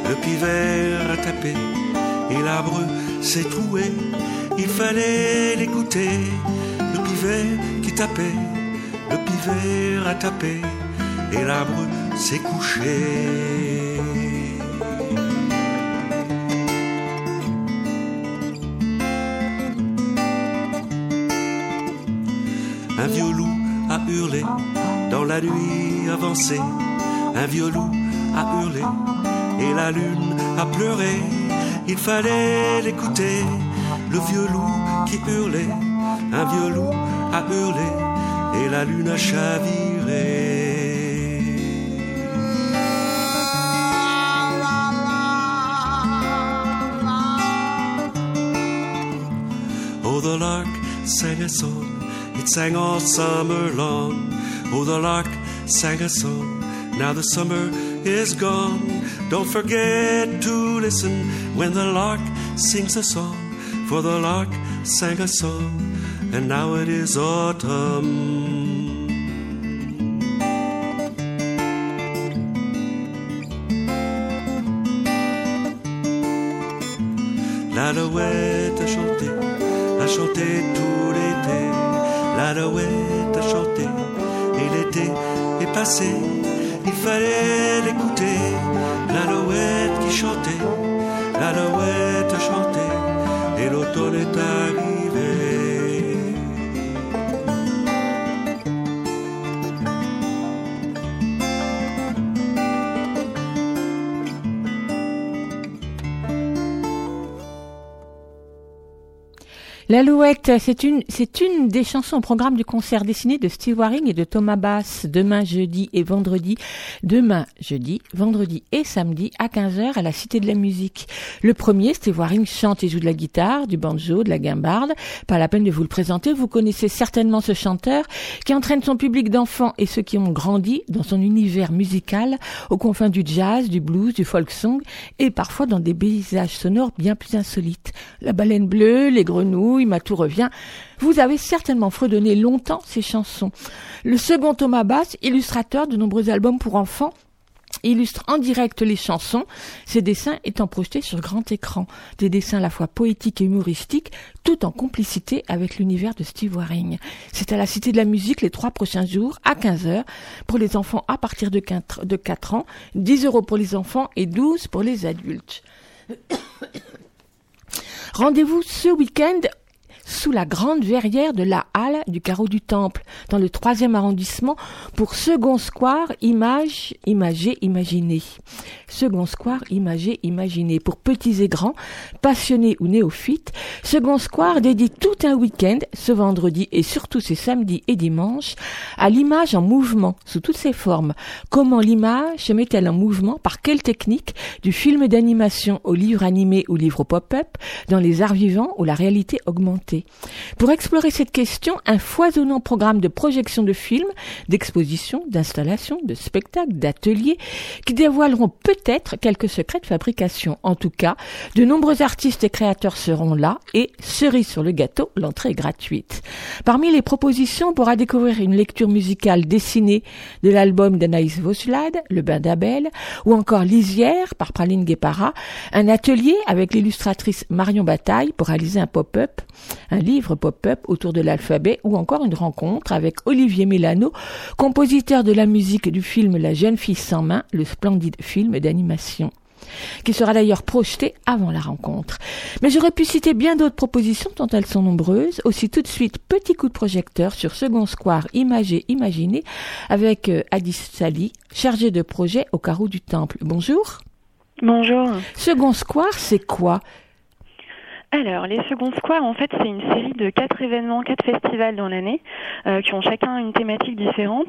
Le pivert a tapé et l'arbre s'est troué. Il fallait l'écouter. Le pivert qui tapait, le pivert a tapé et l'arbre s'est couché. Un vieux loup a hurlé dans la nuit avancée un vieux loup a hurlé et la lune a pleuré. Il fallait l'écouter, le vieux loup qui hurlait. Un vieux loup a hurlé et la lune a chaviré. Oh, the lark sang a song, it sang all summer long. Oh, the lark sang a song now the summer is gone. Don't forget to listen when the lark sings a song. For the lark sang a song, and now it is autumn. L'alouette a chanté, a chanté tout l'été. L'alouette a chanté, et l'été est passé il fallait l'écouter. L'alouette qui chantait, chantait, et L'Alouette, c'est une, c'est une des chansons au programme du concert dessiné de Steve Waring et de Thomas Bass demain jeudi et vendredi. Demain jeudi, vendredi et samedi à 15h à la Cité de la Musique. Le premier, Steve Waring chante et joue de la guitare, du banjo, de la guimbarde. Pas la peine de vous le présenter, vous connaissez certainement ce chanteur qui entraîne son public d'enfants et ceux qui ont grandi dans son univers musical aux confins du jazz, du blues, du folk song et parfois dans des paysages sonores bien plus insolites. La baleine bleue, les grenouilles, ma tout revient. Vous avez certainement fredonné longtemps ces chansons. Le second Thomas Bass, illustrateur de nombreux albums pour enfants, illustre en direct les chansons, ses dessins étant projetés sur grand écran. Des dessins à la fois poétiques et humoristiques, tout en complicité avec l'univers de Steve Waring. C'est à la Cité de la Musique les trois prochains jours, à 15h, pour les enfants à partir de 4, de 4 ans, 10 euros pour les enfants et 12 pour les adultes. Rendez-vous ce week-end sous la grande verrière de la halle du carreau du Temple, dans le troisième arrondissement, pour Second Square Image, Imager, Imaginer. Second Square Imager, Imaginer. Pour petits et grands, passionnés ou néophytes, Second Square dédie tout un week-end, ce vendredi et surtout ces samedis et dimanches, à l'image en mouvement, sous toutes ses formes. Comment l'image se met-elle en mouvement, par quelle technique, du film d'animation au livre animé ou livre pop-up, dans les arts vivants ou la réalité augmentée? Pour explorer cette question, un foisonnant programme de projection de films, d'expositions, d'installations, de spectacles, d'ateliers, qui dévoileront peut-être quelques secrets de fabrication. En tout cas, de nombreux artistes et créateurs seront là et, cerise sur le gâteau, l'entrée est gratuite. Parmi les propositions, on pourra découvrir une lecture musicale dessinée de l'album d'Anaïs Voslade, Le Bain d'Abel, ou encore Lisière par Praline Guépara, un atelier avec l'illustratrice Marion Bataille pour réaliser un pop-up, un livre pop-up autour de l'alphabet ou encore une rencontre avec Olivier Mélano, compositeur de la musique du film La jeune fille sans main, le splendide film d'animation. qui sera d'ailleurs projeté avant la rencontre. Mais j'aurais pu citer bien d'autres propositions tant elles sont nombreuses. Aussi tout de suite, petit coup de projecteur sur Second Square Imagé Imaginé avec euh, Alice Sally, chargée de projet au carreau du Temple. Bonjour. Bonjour. Second Square, c'est quoi? Alors, les Second Square, en fait, c'est une série de quatre événements, quatre festivals dans l'année, euh, qui ont chacun une thématique différente.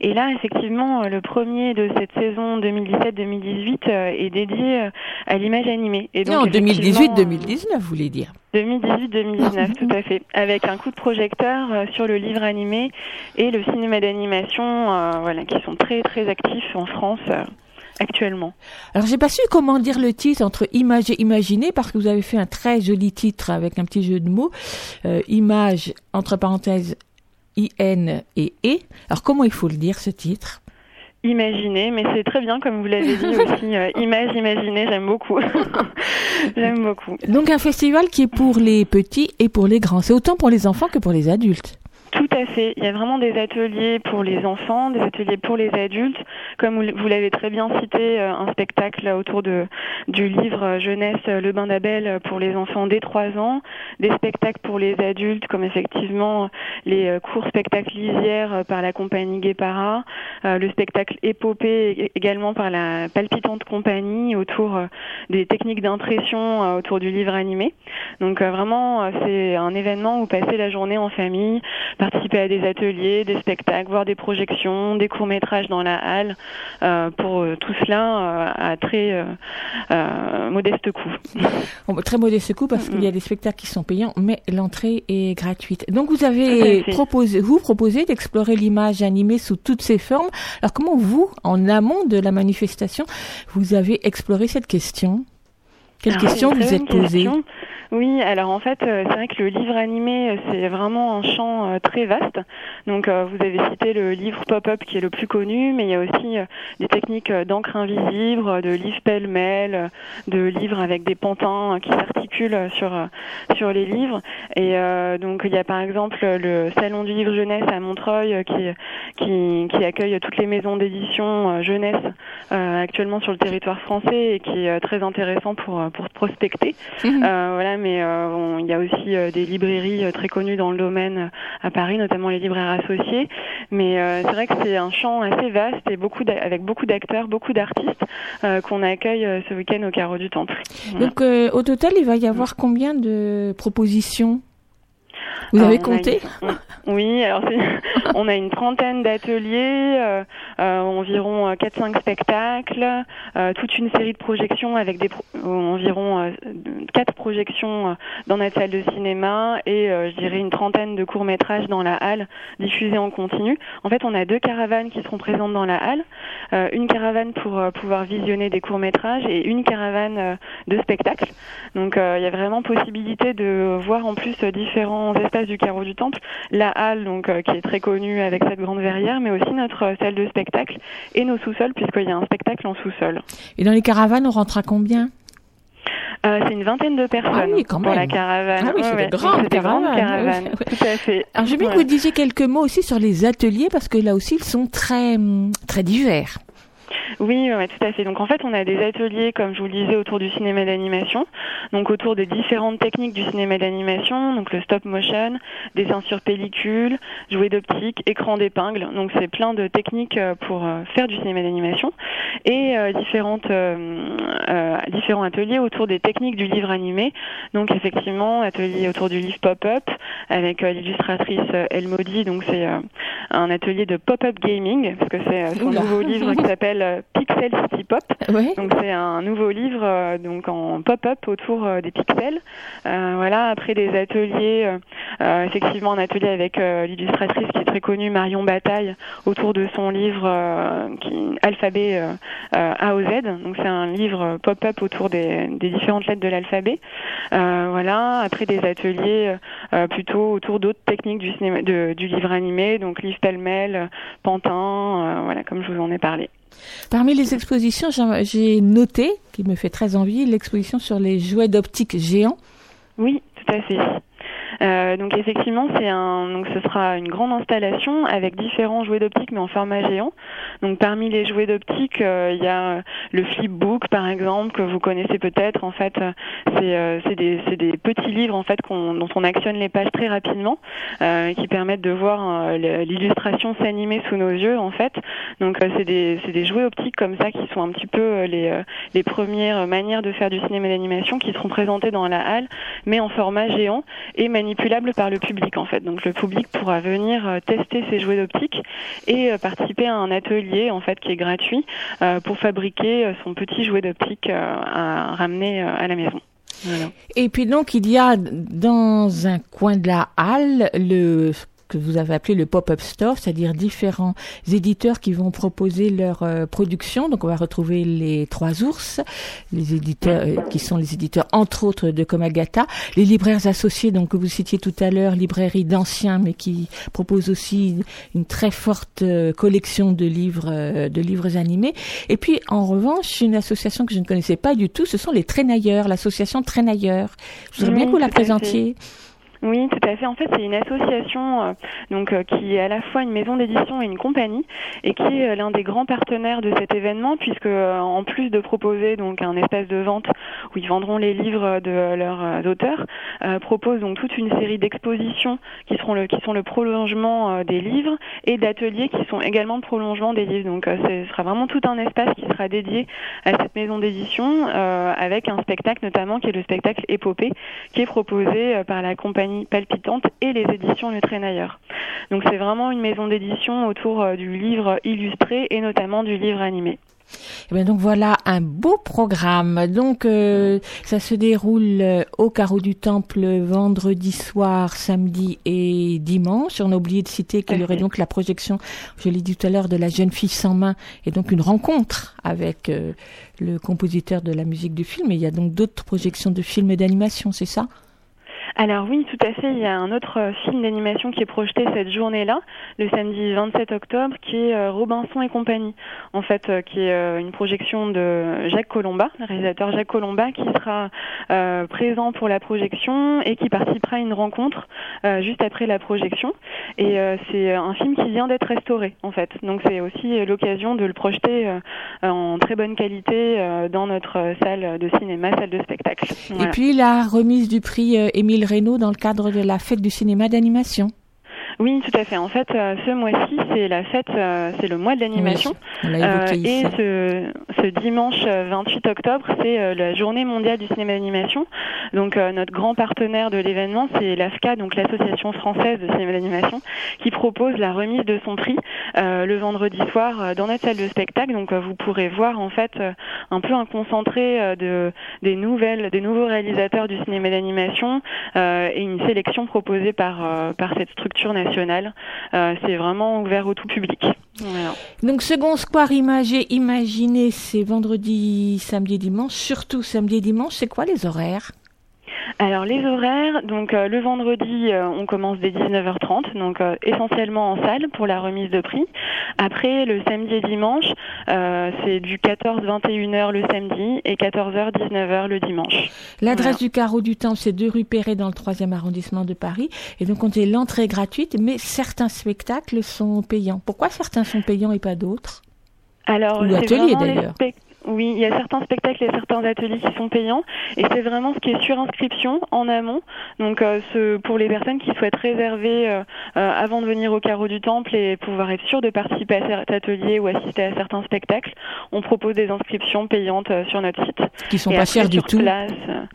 Et là, effectivement, euh, le premier de cette saison 2017-2018 euh, est dédié à l'image animée. Et donc, non, 2018-2019, vous voulez dire 2018-2019, tout à fait, avec un coup de projecteur sur le livre animé et le cinéma d'animation, voilà, qui sont très très actifs en France actuellement. Alors j'ai pas su comment dire le titre entre image et imaginer parce que vous avez fait un très joli titre avec un petit jeu de mots. Euh, image entre parenthèses IN et E. Alors comment il faut le dire ce titre? Imaginer, mais c'est très bien comme vous l'avez dit aussi. Euh, image, imaginer, j'aime beaucoup. j'aime beaucoup. Donc un festival qui est pour les petits et pour les grands. C'est autant pour les enfants que pour les adultes. Tout Il y a vraiment des ateliers pour les enfants, des ateliers pour les adultes. Comme vous l'avez très bien cité, euh, un spectacle autour de, du livre euh, jeunesse euh, Le Bain d'Abel pour les enfants dès 3 ans, des spectacles pour les adultes comme effectivement les cours spectacles lisières par la compagnie Guépara, le spectacle épopée également par la palpitante compagnie autour des techniques d'impression autour du livre animé. Donc vraiment, c'est un événement où passer la journée en famille, participer à des ateliers, des spectacles, voir des projections, des courts-métrages dans la halle, euh, pour euh, tout cela euh, à très modeste coût. très modeste coût parce qu'il y a des spectacles qui sont payants, mais l'entrée est gratuite. Donc vous avez proposé, vous proposez d'explorer l'image animée sous toutes ses formes. Alors comment vous, en amont de la manifestation, vous avez exploré cette question? Quelle question vous êtes posée oui, alors en fait, euh, c'est vrai que le livre animé, euh, c'est vraiment un champ euh, très vaste. Donc vous avez cité le livre pop-up qui est le plus connu, mais il y a aussi des techniques d'encre invisible, de livres pêle-mêle, de livres avec des pantins qui s'articulent sur sur les livres. Et donc il y a par exemple le salon du livre jeunesse à Montreuil qui qui, qui accueille toutes les maisons d'édition jeunesse actuellement sur le territoire français et qui est très intéressant pour pour prospecter. Mmh. voilà mais euh, il y a aussi euh, des librairies euh, très connues dans le domaine à Paris, notamment les libraires associés. Mais c'est vrai que c'est un champ assez vaste et beaucoup avec beaucoup d'acteurs, beaucoup d'artistes qu'on accueille ce week-end au Carreau du Temple. Donc au total, il va y avoir combien de propositions? Vous avez compté Oui, alors on a une trentaine d'ateliers, euh, euh, environ 4-5 euh, spectacles, toute une série de projections avec des environ 4 projections dans notre salle de cinéma et je dirais une trentaine de courts-métrages dans la halle diffusés en continu. En fait, on a deux caravanes qui seront présentes dans la halle, une caravane pour pouvoir visionner des courts-métrages et une caravane de spectacles. Donc il y a vraiment possibilité de voir en plus différents espaces du carreau du Temple, la halle donc euh, qui est très connue avec cette grande verrière, mais aussi notre euh, salle de spectacle et nos sous-sols puisqu'il y a un spectacle en sous-sol. Et dans les caravanes, on rentre à combien? Euh, c'est une vingtaine de personnes ah oui, quand même. pour la caravane. Ah oui, c'est des grandes caravanes. Tout à fait. Alors, bien que vous disiez quelques mots aussi sur les ateliers parce que là aussi, ils sont très, très divers. Oui, ouais, tout à fait. Donc en fait, on a des ateliers, comme je vous le disais, autour du cinéma d'animation, donc autour des différentes techniques du cinéma d'animation, donc le stop motion, dessin sur pellicule, jouet d'optique, écran d'épingle. Donc c'est plein de techniques euh, pour euh, faire du cinéma d'animation et euh, différentes différents ateliers autour des techniques du livre animé. Donc effectivement, atelier autour du livre pop-up avec l'illustratrice Elmody. Donc c'est un atelier de pop-up gaming parce que c'est son nouveau livre qui s'appelle Pixel City Pop. Donc c'est un nouveau livre euh, donc en pop-up autour euh, des pixels. Euh, voilà, après des ateliers, effectivement un atelier avec l'illustratrice qui est très connue Marion Bataille autour de son livre qui alphabet A au Z. Donc c'est un livre pop-up autour des, des, différentes lettres de l'alphabet. voilà, après des ateliers plutôt autour d'autres techniques du cinéma, de, du livre animé, donc livre pêle-mêle, Pantin, voilà comme je vous en ai parlé. Parmi les expositions, j'ai noté, qui me fait très envie, l'exposition sur les jouets d'optique géants. Oui, tout à fait. Euh, donc effectivement, c'est un, donc ce sera une grande installation avec différents jouets d'optique, mais en format géant. Donc parmi les jouets d'optique, euh, il y a le flipbook par exemple que vous connaissez peut-être. En fait, c'est c'est des, des petits livres en fait dont on actionne les pages très rapidement, qui permettent de voir l'illustration s'animer sous nos yeux en fait. Donc c'est des c'est des jouets optiques comme ça qui sont un petit peu les les premières manières de faire du cinéma d'animation qui seront présentées dans la halle, mais en format géant et manipulable par le public en fait. Donc le public pourra venir euh, tester ses jouets d'optique et euh, participer à un atelier en fait qui est gratuit euh, pour fabriquer son petit jouet d'optique à ramener à la maison. Et puis donc il y a dans un coin de la halle le que vous avez appelé le pop-up store, c'est-à-dire différents éditeurs qui vont proposer leur euh, production. Donc on va retrouver les trois ours, les éditeurs euh, qui sont les éditeurs entre autres de Komagata, les libraires associés donc que vous citiez tout à l'heure, librairie d'anciens mais qui propose aussi une très forte euh, collection de livres de livres animés. Et puis en revanche, une association que je ne connaissais pas du tout, ce sont les Traînailleurs, l'association Traînailleurs. Je voudrais bien que vous la présentiez. Oui, tout à fait. En fait, c'est une association euh, donc euh, qui est à la fois une maison d'édition et une compagnie et qui est euh, l'un des grands partenaires de cet événement puisque en plus de proposer donc un espace de vente où ils vendront les livres de leurs auteurs, propose donc toute une série d'expositions qui seront le qui sont le prolongement des livres et d'ateliers qui sont également le prolongement des livres. Donc ce sera vraiment tout un espace qui sera dédié à cette maison d'édition avec un spectacle notamment qui est le spectacle Épopée qui est proposé par la compagnie palpitante et les éditions Le Traînailleur. Donc c'est vraiment une maison d'édition autour euh, du livre illustré et notamment du livre animé. Et eh bien donc voilà un beau programme. Donc euh, ça se déroule euh, au carreau du temple vendredi soir, samedi et dimanche. On a oublié de citer qu'il y aurait donc la projection, je l'ai dit tout à l'heure, de la jeune fille sans main et donc une rencontre avec le compositeur de la musique du film. Et il y a donc d'autres projections de films et d'animation, c'est ça? Alors oui, tout à fait. Il y a un autre euh, film d'animation qui est projeté cette journée-là, le samedi 27 octobre, qui est euh, Robinson et compagnie. En fait, euh, qui est une projection de Jacques Colomba, le réalisateur Jacques Colomba, qui sera présent pour la projection et qui participera à une rencontre juste après la projection. Et c'est un film qui vient d'être restauré, en fait. Donc c'est aussi l'occasion de le projeter en très bonne qualité dans notre salle de cinéma, salle de spectacle. Et puis la remise du prix Émile Reynaud dans le cadre de la fête du cinéma d'animation. Oui, tout à fait. En fait, euh, ce mois-ci, c'est la fête, euh, c'est le mois de l'animation. Euh, et ce, ce, dimanche 28 octobre, c'est la journée mondiale du cinéma d'animation. Donc, notre grand partenaire de l'événement, c'est l'AFCA, donc l'association française de cinéma d'animation, qui propose la remise de son prix le vendredi soir dans notre salle de spectacle. Donc, vous pourrez voir en fait un peu un concentré de des nouvelles, des nouveaux réalisateurs du cinéma d'animation et une sélection proposée par par cette structure nationale euh, c'est vraiment ouvert au tout public. Donc Second Square Imagé, imaginez, c'est vendredi, samedi, dimanche, surtout samedi et dimanche, c'est quoi les horaires? Alors les horaires, donc euh, le vendredi, euh, on commence dès 19h30, donc euh, essentiellement en salle pour la remise de prix. Après, le samedi et dimanche, c'est du 14-21h le samedi et 14h-19h le dimanche. L'adresse du carreau du temps, c'est 2 rue Perret dans le 3e arrondissement de Paris. Et donc on dit l'entrée gratuite, mais certains spectacles sont payants. Pourquoi certains sont payants et pas d'autres? Alors, Ou ateliers d'ailleurs. Oui, il y a certains spectacles et certains ateliers qui sont payants et c'est vraiment ce qui est sur inscription en amont. Donc euh, ce, pour les personnes qui souhaitent réserver euh, euh, avant de venir au carreau du temple et pouvoir être sûr de participer à cet atelier ou assister à certains spectacles, on propose des inscriptions payantes sur notre site. Qui sont pas chères du tout.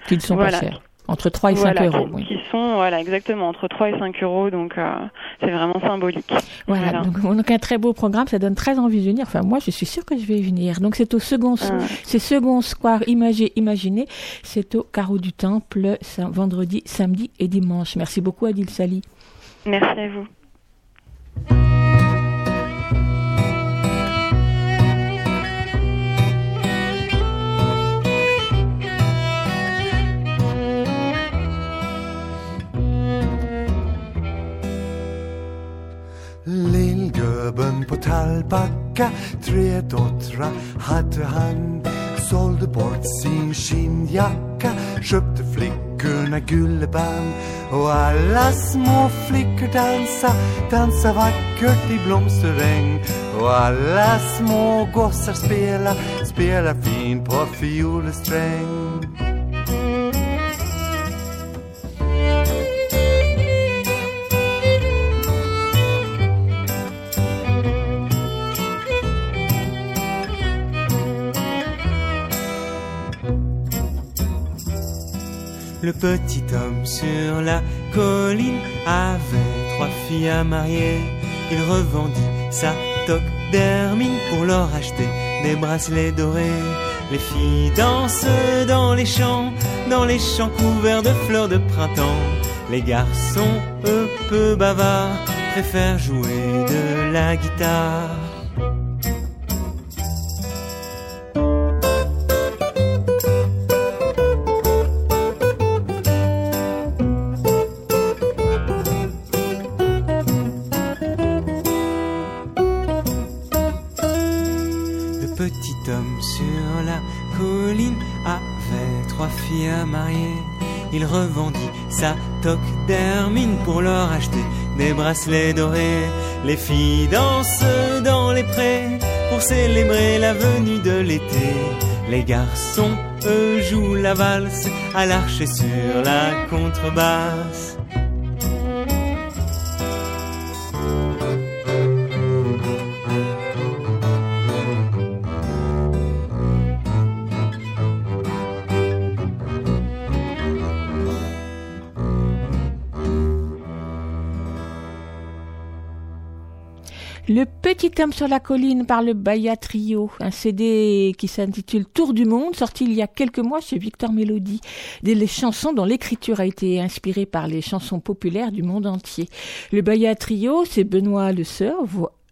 qui ne sont pas chères. Entre 3 et 5 euros. Qui, oui. qui sont, voilà, exactement, entre 3 et 5 euros, donc euh, c'est vraiment symbolique. Voilà, Donc, un très beau programme, ça donne très envie de venir. Enfin, moi, je suis sûre que je vais venir. Donc c'est au second, ah. c'est second square imagé, imaginé. C'est au carreau du temple, vendredi, samedi et dimanche. Merci beaucoup, Adil Sali. Merci à vous. Lillgubben på Tallbacka, tre döttrar hade han. Sålde bort sin skinnjacka, köpte flickorna gulleband och alla små flickor dansa, dansa vackert i blomsteräng och alla små gossar spela, spela fint på fiolsträng. Le petit homme sur la colline avait trois filles à marier. Il revendit sa toque d'hermine pour leur acheter des bracelets dorés. Les filles dansent dans les champs, dans les champs couverts de fleurs de printemps. Les garçons, eux, peu bavards, préfèrent jouer de la guitare. Il revendit sa toque d'hermine pour leur acheter des bracelets dorés. Les filles dansent dans les prés pour célébrer la venue de l'été. Les garçons, eux, jouent la valse à l'archer sur la contrebasse. Le petit homme sur la colline par le Baya Trio, un CD qui s'intitule Tour du monde, sorti il y a quelques mois chez Victor Melody. Des chansons dont l'écriture a été inspirée par les chansons populaires du monde entier. Le Baya Trio, c'est Benoît Le Sœur,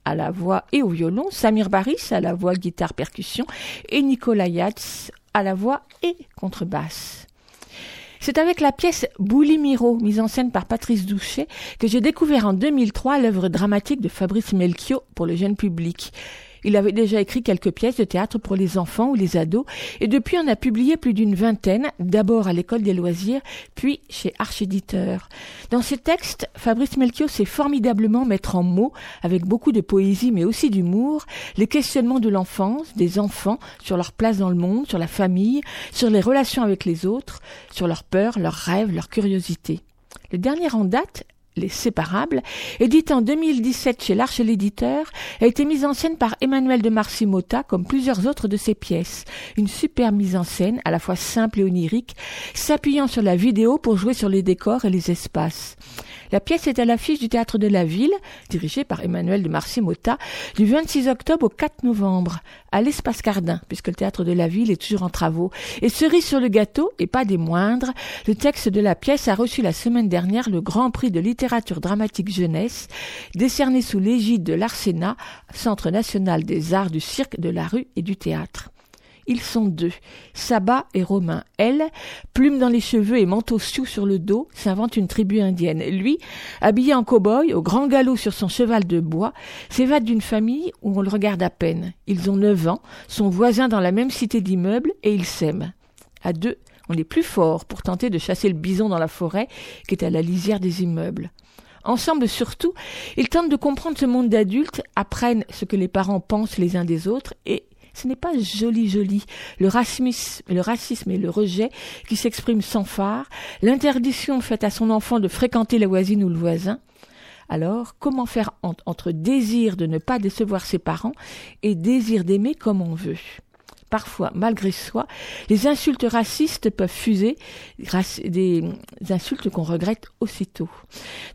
à la voix et au violon, Samir Baris à la voix, guitare, percussion et Nicolas Yatz à la voix et contrebasse. C'est avec la pièce Boulimiro, mise en scène par Patrice Douchet, que j'ai découvert en 2003 l'œuvre dramatique de Fabrice Melchior pour le jeune public. Il avait déjà écrit quelques pièces de théâtre pour les enfants ou les ados, et depuis en a publié plus d'une vingtaine, d'abord à l'école des loisirs, puis chez Archéditeur. Dans ses textes, Fabrice Melchior sait formidablement mettre en mots, avec beaucoup de poésie mais aussi d'humour, les questionnements de l'enfance, des enfants, sur leur place dans le monde, sur la famille, sur les relations avec les autres, sur leurs peurs, leurs rêves, leurs curiosités. Le dernier en date les Séparables, édité en 2017 chez l'Arche l'éditeur, a été mise en scène par Emmanuel de Marcimota comme plusieurs autres de ses pièces. Une super mise en scène, à la fois simple et onirique, s'appuyant sur la vidéo pour jouer sur les décors et les espaces. La pièce est à l'affiche du Théâtre de la Ville, dirigé par Emmanuel de Marcimota, du 26 octobre au 4 novembre, à l'Espace Cardin, puisque le Théâtre de la Ville est toujours en travaux. Et cerise sur le gâteau, et pas des moindres, le texte de la pièce a reçu la semaine dernière le Grand Prix de littérature dramatique jeunesse, décerné sous l'égide de l'Arsénat, Centre national des arts du cirque, de la rue et du théâtre. Ils sont deux, Saba et Romain. Elle, plume dans les cheveux et manteau sioux sur le dos, s'invente une tribu indienne. Lui, habillé en cow-boy, au grand galop sur son cheval de bois, s'évade d'une famille où on le regarde à peine. Ils ont neuf ans, sont voisins dans la même cité d'immeubles et ils s'aiment. À deux, on est plus fort pour tenter de chasser le bison dans la forêt qui est à la lisière des immeubles. Ensemble surtout, ils tentent de comprendre ce monde d'adultes, apprennent ce que les parents pensent les uns des autres et ce n'est pas joli joli. Le racisme, le et le rejet qui s'expriment sans phare, l'interdiction faite à son enfant de fréquenter la voisine ou le voisin. Alors, comment faire entre désir de ne pas décevoir ses parents et désir d'aimer comme on veut? Parfois, malgré soi, les insultes racistes peuvent fuser, des insultes qu'on regrette aussitôt.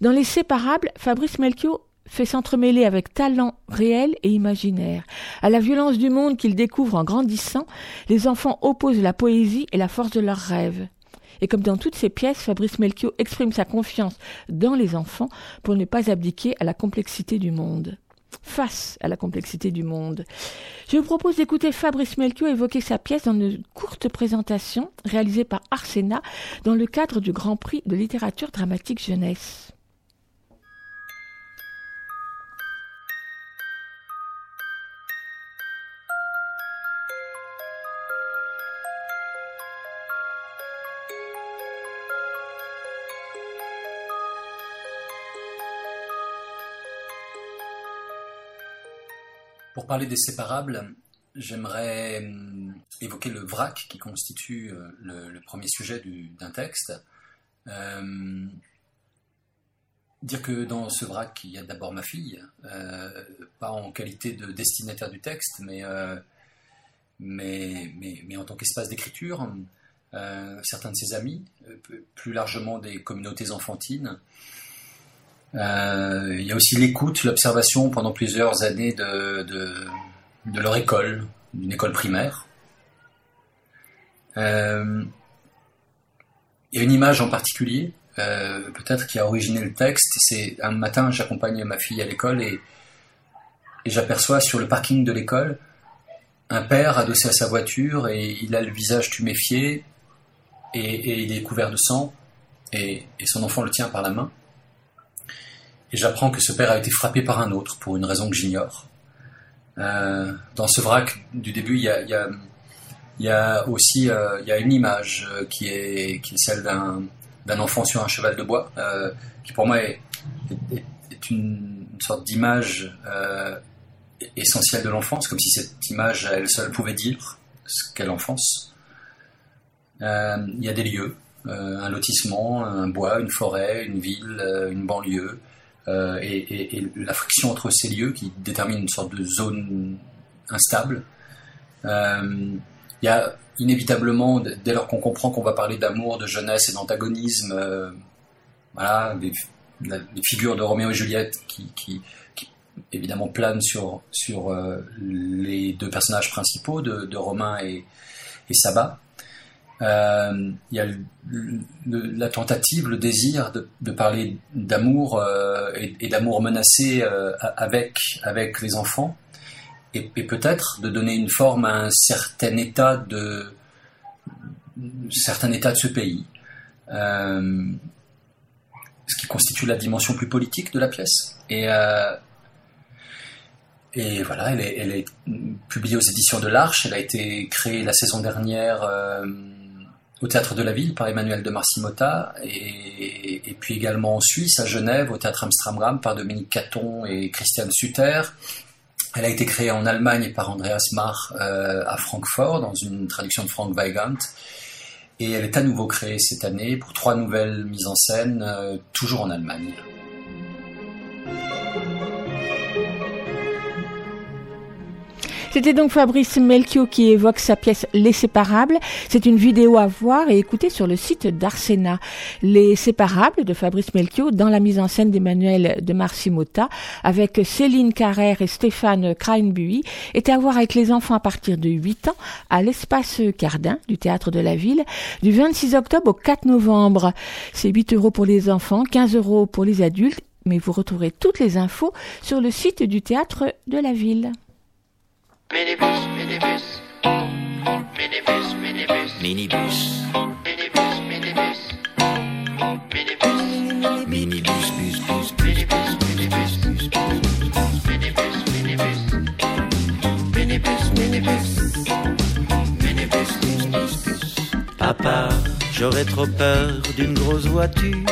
Dans Les Séparables, Fabrice Melchior fait s'entremêler avec talent réel et imaginaire. À la violence du monde qu'ils découvrent en grandissant, les enfants opposent la poésie et la force de leurs rêves. Et comme dans toutes ses pièces, Fabrice Melchior exprime sa confiance dans les enfants pour ne pas abdiquer à la complexité du monde. Face à la complexité du monde. Je vous propose d'écouter Fabrice Melchior évoquer sa pièce dans une courte présentation réalisée par Arsena dans le cadre du Grand Prix de littérature dramatique jeunesse. Pour parler des séparables, j'aimerais hum, évoquer le vrac qui constitue euh, le, premier sujet d'un texte. Euh, dire que dans ce vrac, il y a d'abord ma fille, euh, pas en qualité de destinataire du texte, mais, mais, mais, en tant qu'espace d'écriture. certains de ses amis, plus largement des communautés enfantines. Il y a aussi l'écoute, l'observation pendant plusieurs années de, leur école, d'une école primaire. Euh, il y a une image en particulier, euh, peut-être qui a originé le texte. C'est un matin, j'accompagne ma fille à l'école et, j'aperçois sur le parking de l'école un père adossé à sa voiture et il a le visage tuméfié et, il est couvert de sang et, son enfant le tient par la main. Et j'apprends que ce père a été frappé par un autre pour une raison que j'ignore. Euh, dans ce vrac du début, il y a, aussi euh, y a une image euh, qui est, qui est celle d'un, enfant sur un cheval de bois, qui pour moi est, est, une, sorte d'image essentielle de l'enfance, comme si cette image elle seule pouvait dire ce qu'est l'enfance. il y a des lieux, un lotissement, un bois, une forêt, une ville, une banlieue, euh, et, la friction entre ces lieux qui détermine une sorte de zone instable. Euh, il y a inévitablement, dès lors qu'on comprend qu'on va parler d'amour, de jeunesse et d'antagonisme, euh, voilà, les, figures de Roméo et Juliette qui, évidemment planent sur, sur les deux personnages principaux de, Romain et, et. Euh, il y a la tentative, le désir de, parler d'amour euh, et, d'amour menacé euh, avec, avec les enfants, et, peut-être de donner une forme à un certain état de, certain état de ce pays, ce qui constitue la dimension plus politique de la pièce. Et, voilà, elle est, publiée aux éditions de l'Arche. Elle a été créée la saison dernière au Théâtre de la Ville par Emmanuel de Marcimota et, puis également en Suisse, à Genève, au Théâtre Amsterdam par Dominique Caton et Christiane Sutter. Elle a été créée en Allemagne par Andreas Mach euh, à Francfort dans une traduction de Frank Weigand. Et elle est à nouveau créée cette année pour trois nouvelles mises en scène, euh, toujours en Allemagne. C'était donc Fabrice Melchior qui évoque sa pièce Les Séparables. C'est une vidéo à voir et écouter sur le site d'Arsena. Les Séparables de Fabrice Melchior dans la mise en scène d'Emmanuel de Marcimota avec Céline Carrère et Stéphane Kreinbuy est à voir avec les enfants à partir de 8 ans à l'espace Cardin du théâtre de la ville du 26 octobre au 4 novembre. C'est 8 euros pour les enfants, 15 euros pour les adultes mais vous retrouverez toutes les infos sur le site du théâtre de la ville. Minibus, minibus. Minibus, minibus. Minibus. Minibus, minibus. Minibus. Minibus, bus, bus. Minibus, minibus, bus, bus. Minibus, minibus. Minibus, minibus. Minibus, bus, bus, bus. Papa, j'aurais trop peur d'une grosse voiture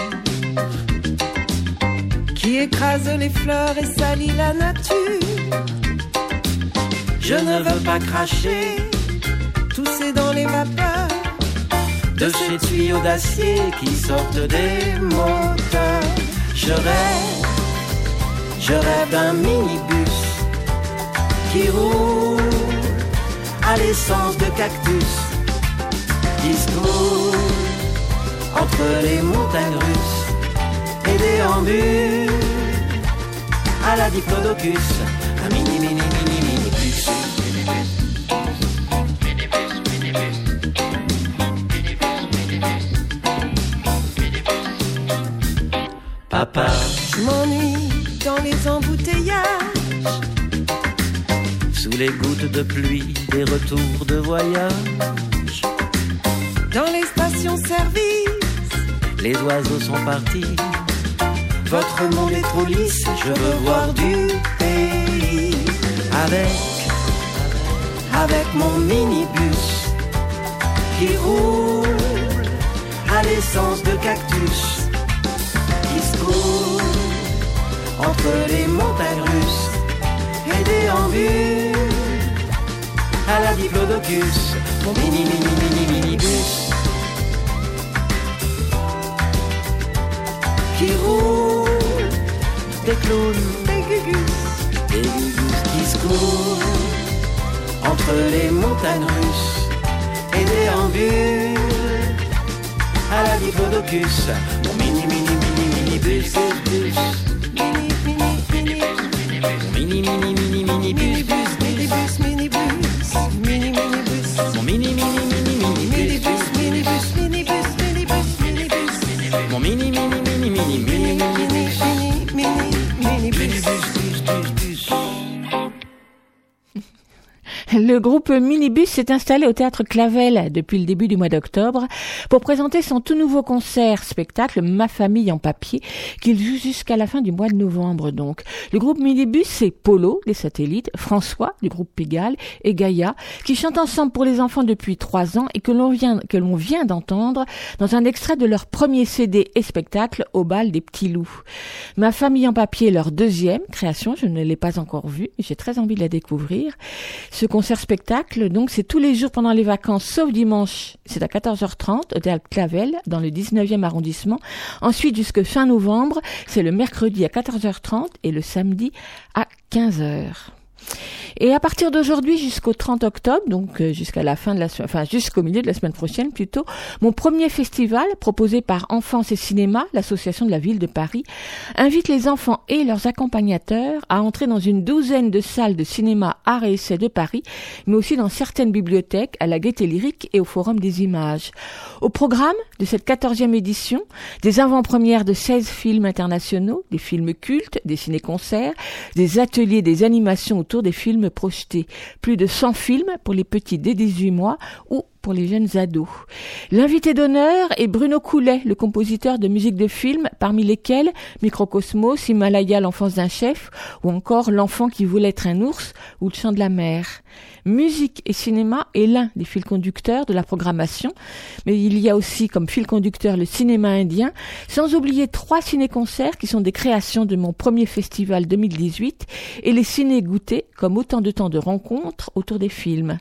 qui écrase les fleurs et salit la nature. Je ne veux pas cracher, tousser dans les vapeurs de ces tuyaux d'acier qui sortent des moteurs. Je rêve, je rêve d'un minibus qui roule à l'essence de cactus, qui se entre les montagnes russes et déambule à la diplodocus, Sous les gouttes de pluie, des retours de voyage. Dans les stations-service, les oiseaux sont partis. Votre monde est trop lisse, je veux voir du pays. Avec, avec mon minibus qui roule à l'essence de cactus entre les montagnes russes et déambule à la diplodocus, mon mini mini mini minibus qui roule des clowns, des gugus, des gugus qui se courent entre les montagnes russes et déambule à la diplodocus, mon mini mini mini mini bus bus bus. Mini mini mini mini bus bus mini bus Le groupe Minibus s'est installé au théâtre Clavel depuis le début du mois d'octobre pour présenter son tout nouveau concert spectacle Ma famille en papier qu'il joue jusqu'à la fin du mois de novembre donc. Le groupe Minibus c'est Polo des satellites, François du groupe Pégal et Gaïa qui chantent ensemble pour les enfants depuis trois ans et que l'on vient que l'on vient d'entendre dans un extrait de leur premier CD et spectacle au bal des petits loups. Ma famille en papier leur deuxième création, je ne l'ai pas encore vue, j'ai très envie de la découvrir. Ce concert spectacle, donc c'est tous les jours pendant les vacances, sauf dimanche, c'est à 14h30 au théâtre Clavel, dans le 19e arrondissement. Ensuite, jusque fin novembre, c'est le mercredi à 14h30 et le samedi à 15h. Et à partir d'aujourd'hui jusqu'au 30 octobre, donc euh, jusqu'à la fin de la enfin jusqu'au milieu de la semaine prochaine plutôt, mon premier festival proposé par Enfance et Cinéma, l'association de la ville de Paris, invite les enfants et leurs accompagnateurs à entrer dans une douzaine de salles de cinéma art et essai de Paris, mais aussi dans certaines bibliothèques, à la Gaîté Lyrique et au Forum des Images. Au programme de cette 14e édition, des avant-premières de 16 films internationaux, des films cultes, des ciné-concerts, des ateliers, des animations autour des films projetés. Plus de 100 films pour les petits dès 18 mois ou pour les jeunes ados. L'invité d'honneur est Bruno Coulet, le compositeur de musique de film, parmi lesquels Microcosmos, Himalaya, l'enfance d'un chef, ou encore L'enfant qui voulait être un ours, ou Le chant de la mer. Musique et cinéma est l'un des fils conducteurs de la programmation, mais il y a aussi comme fil conducteur le cinéma indien, sans oublier trois ciné-concerts qui sont des créations de mon premier festival 2018 et les ciné-goûtés comme autant de temps de rencontres autour des films.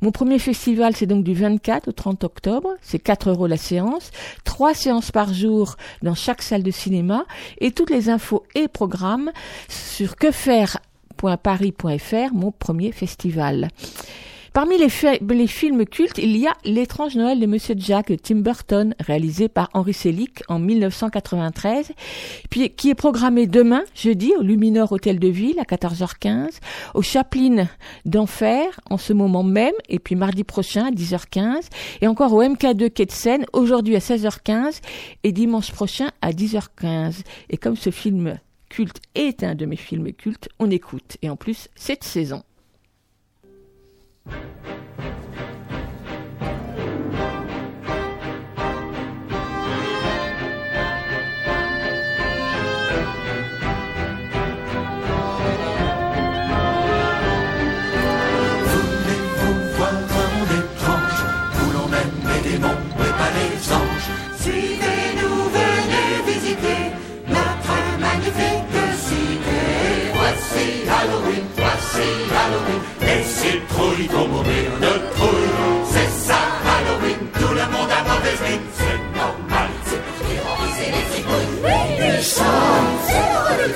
Mon premier festival, c'est donc du 24 au 30 octobre. C'est 4 euros la séance, trois séances par jour dans chaque salle de cinéma et toutes les infos et programmes sur quefaire.paris.fr, mon premier festival. Parmi les, films cultes, il y a L'étrange Noël de Monsieur Jack de Tim Burton, réalisé par Henri Selick en 1993, puis qui est programmé demain, jeudi, au Luminor Hôtel de Ville à 14h15, au Chaplin d'Enfer en ce moment même, et puis mardi prochain à 10h15, et encore au MK2 Quai de aujourd'hui à 16h15 et dimanche prochain à 10h15. Et comme ce film culte est un de mes films cultes, on écoute. Et en plus, cette saison. Thank you. Mourir de trouille. C'est ça Halloween, tout le monde a mauvaise mine, c'est normal, c'est pour terroriser les citrouilles. Ils chantent, c'est l'heure de.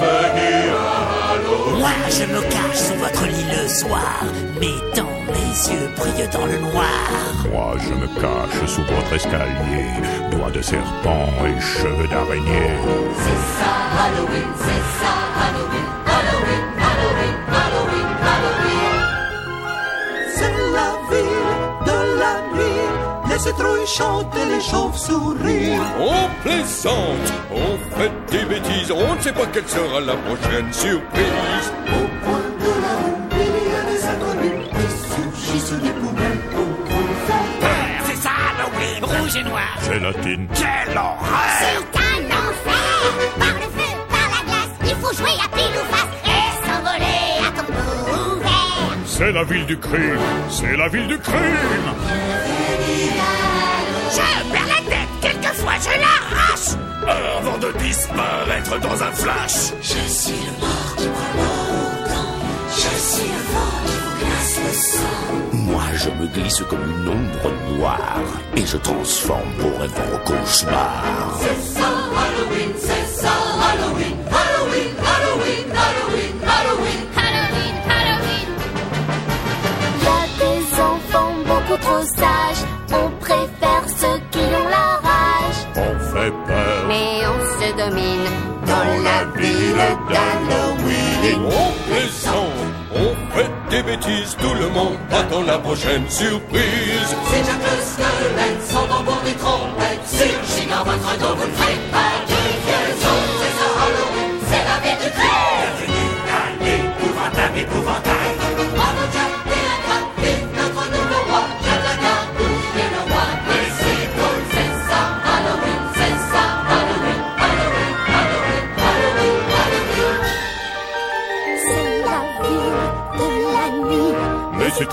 Venez à Halloween. Moi, je me cache sous votre lit le soir, mettant mes yeux brillent dans le noir. Moi, je me cache sous votre escalier, doigts de serpent et cheveux d'araignée. C'est ça Halloween, c'est ça Halloween, citrouilles chantent et les chauves-souris. On plaisante, on fait des bêtises, on ne sait pas quelle sera la prochaine surprise. Au coin de la rue, il y a des inconnus qui surgissent des poubelles. C'est ça Halloween, rouge et noir. Gélatine. Quelle horreur C'est un enfer Par le feu, par la glace, il faut jouer à pile ou face et s'envoler à tombeau ouvert. C'est la ville du crime, c'est la ville du crime. Je perds la tête, quelquefois je l'arrache avant de disparaître dans un flash. Je suis le mort qui. Je suis le vent qui vous glace le sang. Moi, je me glisse comme une ombre noire et je transforme vos rêves en cauchemars. C'est ça Halloween, c'est ça. Halloween, ville d'Halloween. On plaisante, on fait des bêtises, tout le monde attend la prochaine surprise. C'est Jack le squelette, son tambour des trompettes. Surgit dans votre dos, vous ne ferez pas de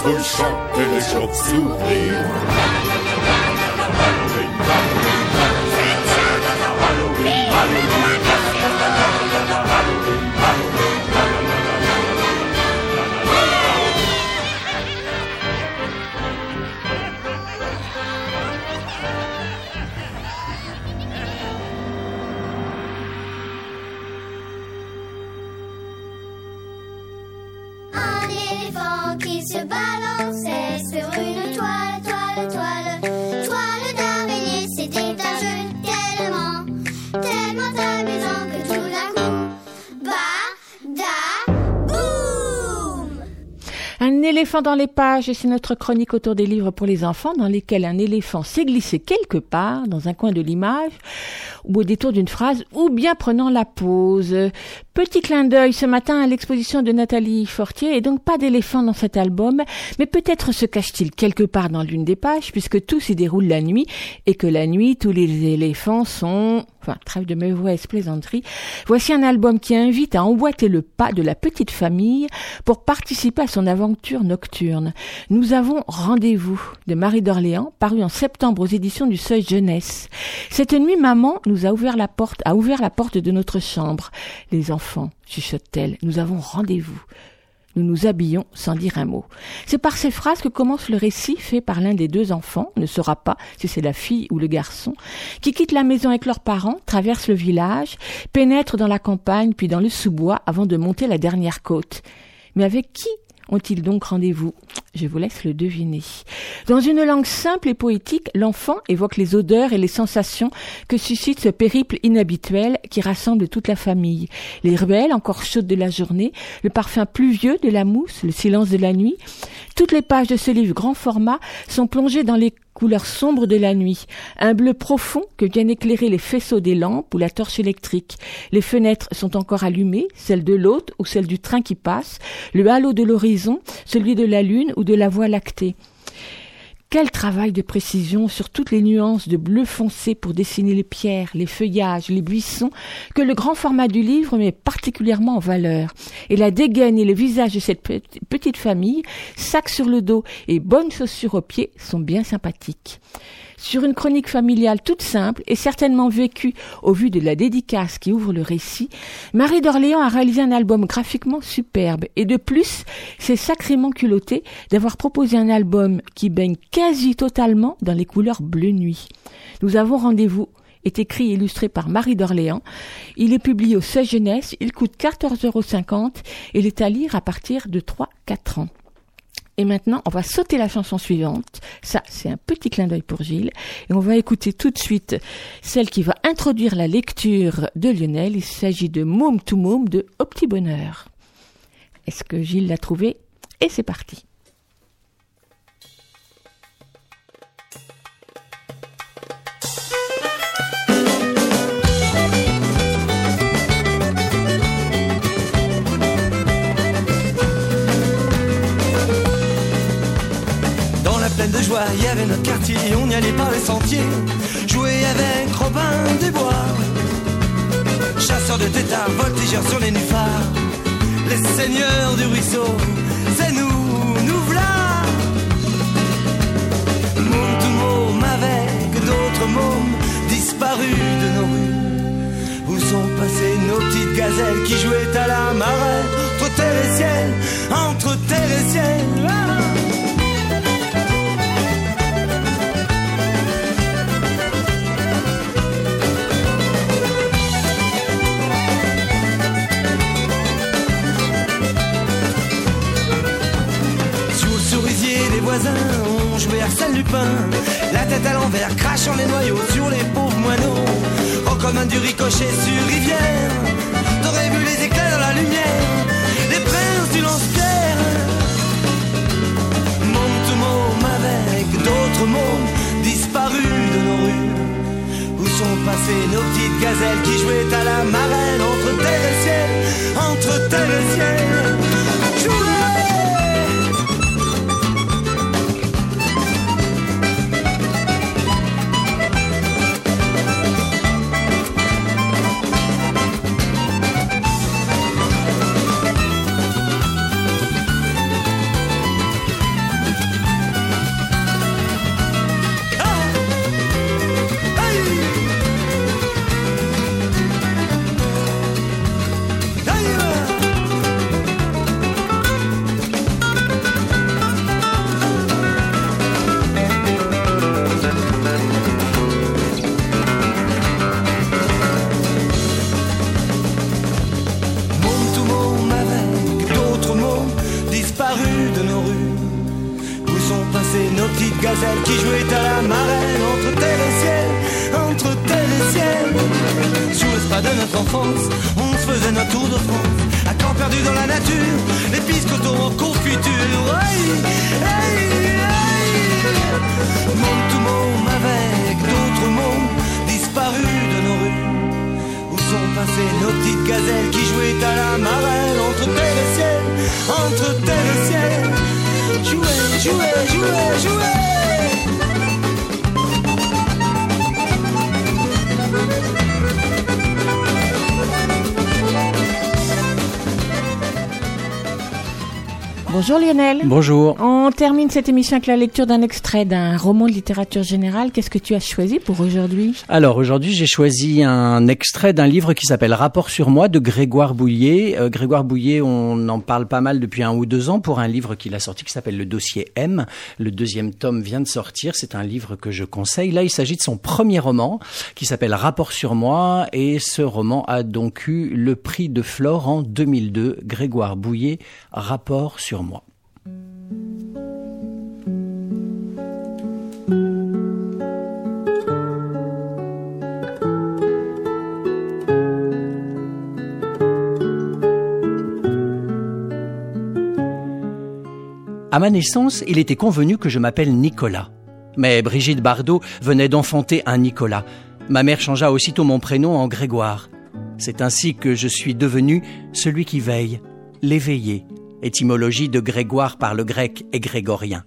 Mais c'est trop le chant et les chauves-souris. Éléphant dans les pages, c'est notre chronique autour des livres pour les enfants dans lesquels un éléphant s'est glissé quelque part dans un coin de l'image ou au détour d'une phrase ou bien prenant la pause. Petit clin d'œil ce matin à l'exposition de Nathalie Fortier et donc pas d'éléphant dans cet album, mais peut-être se cache-t-il quelque part dans l'une des pages puisque tout s'y déroule la nuit et que la nuit tous les éléphants sont enfin trêve de mauvaise plaisanterie. Voici un album qui invite à emboîter le pas de la petite famille pour participer à son aventure nocturne. Nous avons Rendez-vous de Marie d'Orléans, paru en septembre aux éditions du Seuil Jeunesse. Cette nuit, maman nous a ouvert la porte, a ouvert la porte de notre chambre. Les enfants, chuchote-t-elle, nous avons rendez-vous. Nous nous habillons sans dire un mot. C'est par ces phrases que commence le récit fait par l'un des deux enfants, ne saura pas si c'est la fille ou le garçon, qui quittent la maison avec leurs parents, traversent le village, pénètrent dans la campagne puis dans le sous-bois avant de monter la dernière côte. Mais avec qui ont-ils donc rendez-vous? Je vous laisse le deviner. Dans une langue simple et poétique, l'enfant évoque les odeurs et les sensations que suscite ce périple inhabituel qui rassemble toute la famille. Les ruelles encore chaudes de la journée, le parfum pluvieux de la mousse, le silence de la nuit. Toutes les pages de ce livre grand format sont plongées dans les couleurs sombres de la nuit, un bleu profond que viennent éclairer les faisceaux des lampes ou la torche électrique. Les fenêtres sont encore allumées, celles de l'hôte ou celles du train qui passe, le halo de l'horizon, celui de la lune ou de la voie lactée. Quel travail de précision sur toutes les nuances de bleu foncé pour dessiner les pierres, les feuillages, les buissons, que le grand format du livre met particulièrement en valeur. Et la dégaine et le visage de cette petite famille, sac sur le dos et bonnes chaussures aux pieds, sont bien sympathiques sur une chronique familiale toute simple et certainement vécue au vu de la dédicace qui ouvre le récit, Marie d'Orléans a réalisé un album graphiquement superbe et de plus, c'est sacrément culotté d'avoir proposé un album qui baigne quasi totalement dans les couleurs bleu nuit. Nous avons rendez-vous est écrit et illustré par Marie d'Orléans. Il est publié au Seuil Jeunesse, il coûte 14,50 euros et il est à lire à partir de 3-4 ans. Et maintenant, on va sauter la chanson suivante. Ça, c'est un petit clin d'œil pour Gilles. Et on va écouter tout de suite celle qui va introduire la lecture de Lionel. Il s'agit de Moum to Moum de Au Petit Bonheur. Est-ce que Gilles l'a trouvé? Et c'est parti. De joie, il y avait notre quartier, on y allait par les sentiers, jouer avec Robin des Bois. Chasseurs de tétards, voltigeurs sur les nufards, les seigneurs du ruisseau, c'est nous, nous. Môme tout môme avec d'autres mômes disparus de nos rues. gazelle qui jouait à la marée entre terre et ciel, entre terre et ciel. Ah voisins, on jouait Arsène Lupin. La tête à l'envers, crachant les noyaux sur les pauvres moineaux. Oh, comme un du ricochet sur rivière. T'aurais vu les éclairs dans la lumière. Les princes du lance-pierre. Monde to môme avec d'autres mômes disparus de nos rues. Où sont passées nos petites gazelles qui jouaient à la marraine entre terre et ciel, entre terre et ciel. Bonjour Lionel. Bonjour. On termine cette émission avec la lecture d'un extrait d'un roman de littérature générale. Qu'est-ce que tu as choisi pour aujourd'hui? Alors aujourd'hui, j'ai choisi un extrait d'un livre qui s'appelle Rapport sur moi de Grégoire Bouillet. Euh, Grégoire Bouillet, on en parle pas mal depuis un ou deux ans pour un livre qu'il a sorti qui s'appelle Le dossier M. Le deuxième tome vient de sortir. C'est un livre que je conseille. Là, il s'agit de son premier roman qui s'appelle Rapport sur moi et ce roman a donc eu le prix de Flore en 2002. Grégoire Bouillet, Rapport sur moi. À ma naissance, il était convenu que je m'appelle Nicolas. Mais Brigitte Bardot venait d'enfanter un Nicolas. Ma mère changea aussitôt mon prénom en Grégoire. C'est ainsi que je suis devenu celui qui veille, l'éveillé, étymologie de Grégoire par le grec et grégorien.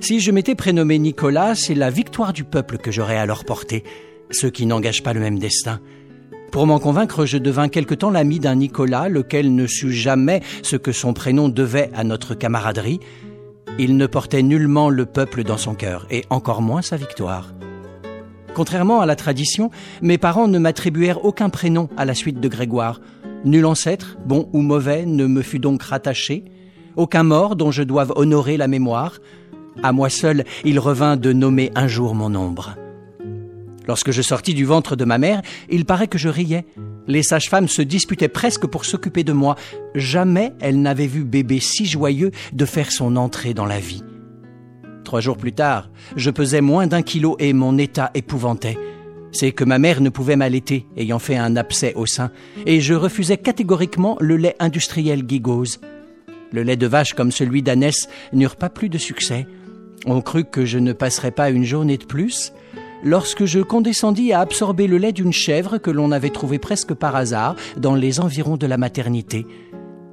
Si je m'étais prénommé Nicolas, c'est la victoire du peuple que j'aurais alors portée, ceux qui n'engagent pas le même destin. Pour m'en convaincre, je devins quelque temps l'ami d'un Nicolas, lequel ne sut jamais ce que son prénom devait à notre camaraderie. Il ne portait nullement le peuple dans son cœur, et encore moins sa victoire. Contrairement à la tradition, mes parents ne m'attribuèrent aucun prénom à la suite de Grégoire. Nul ancêtre, bon ou mauvais, ne me fut donc rattaché. Aucun mort dont je doive honorer la mémoire. À moi seul, il revint de nommer un jour mon ombre. Lorsque je sortis du ventre de ma mère, il paraît que je riais. Les sages-femmes se disputaient presque pour s'occuper de moi. Jamais elles n'avaient vu bébé si joyeux de faire son entrée dans la vie. Trois jours plus tard, je pesais moins d'un kilo et mon état épouvantait. C'est que ma mère ne pouvait m'allaiter, ayant fait un abcès au sein, et je refusais catégoriquement le lait industriel Gigose. Le lait de vache comme celui d'ânesse n'eurent pas plus de succès. On crut que je ne passerais pas une journée de plus, lorsque je condescendis à absorber le lait d'une chèvre que l'on avait trouvée presque par hasard dans les environs de la maternité.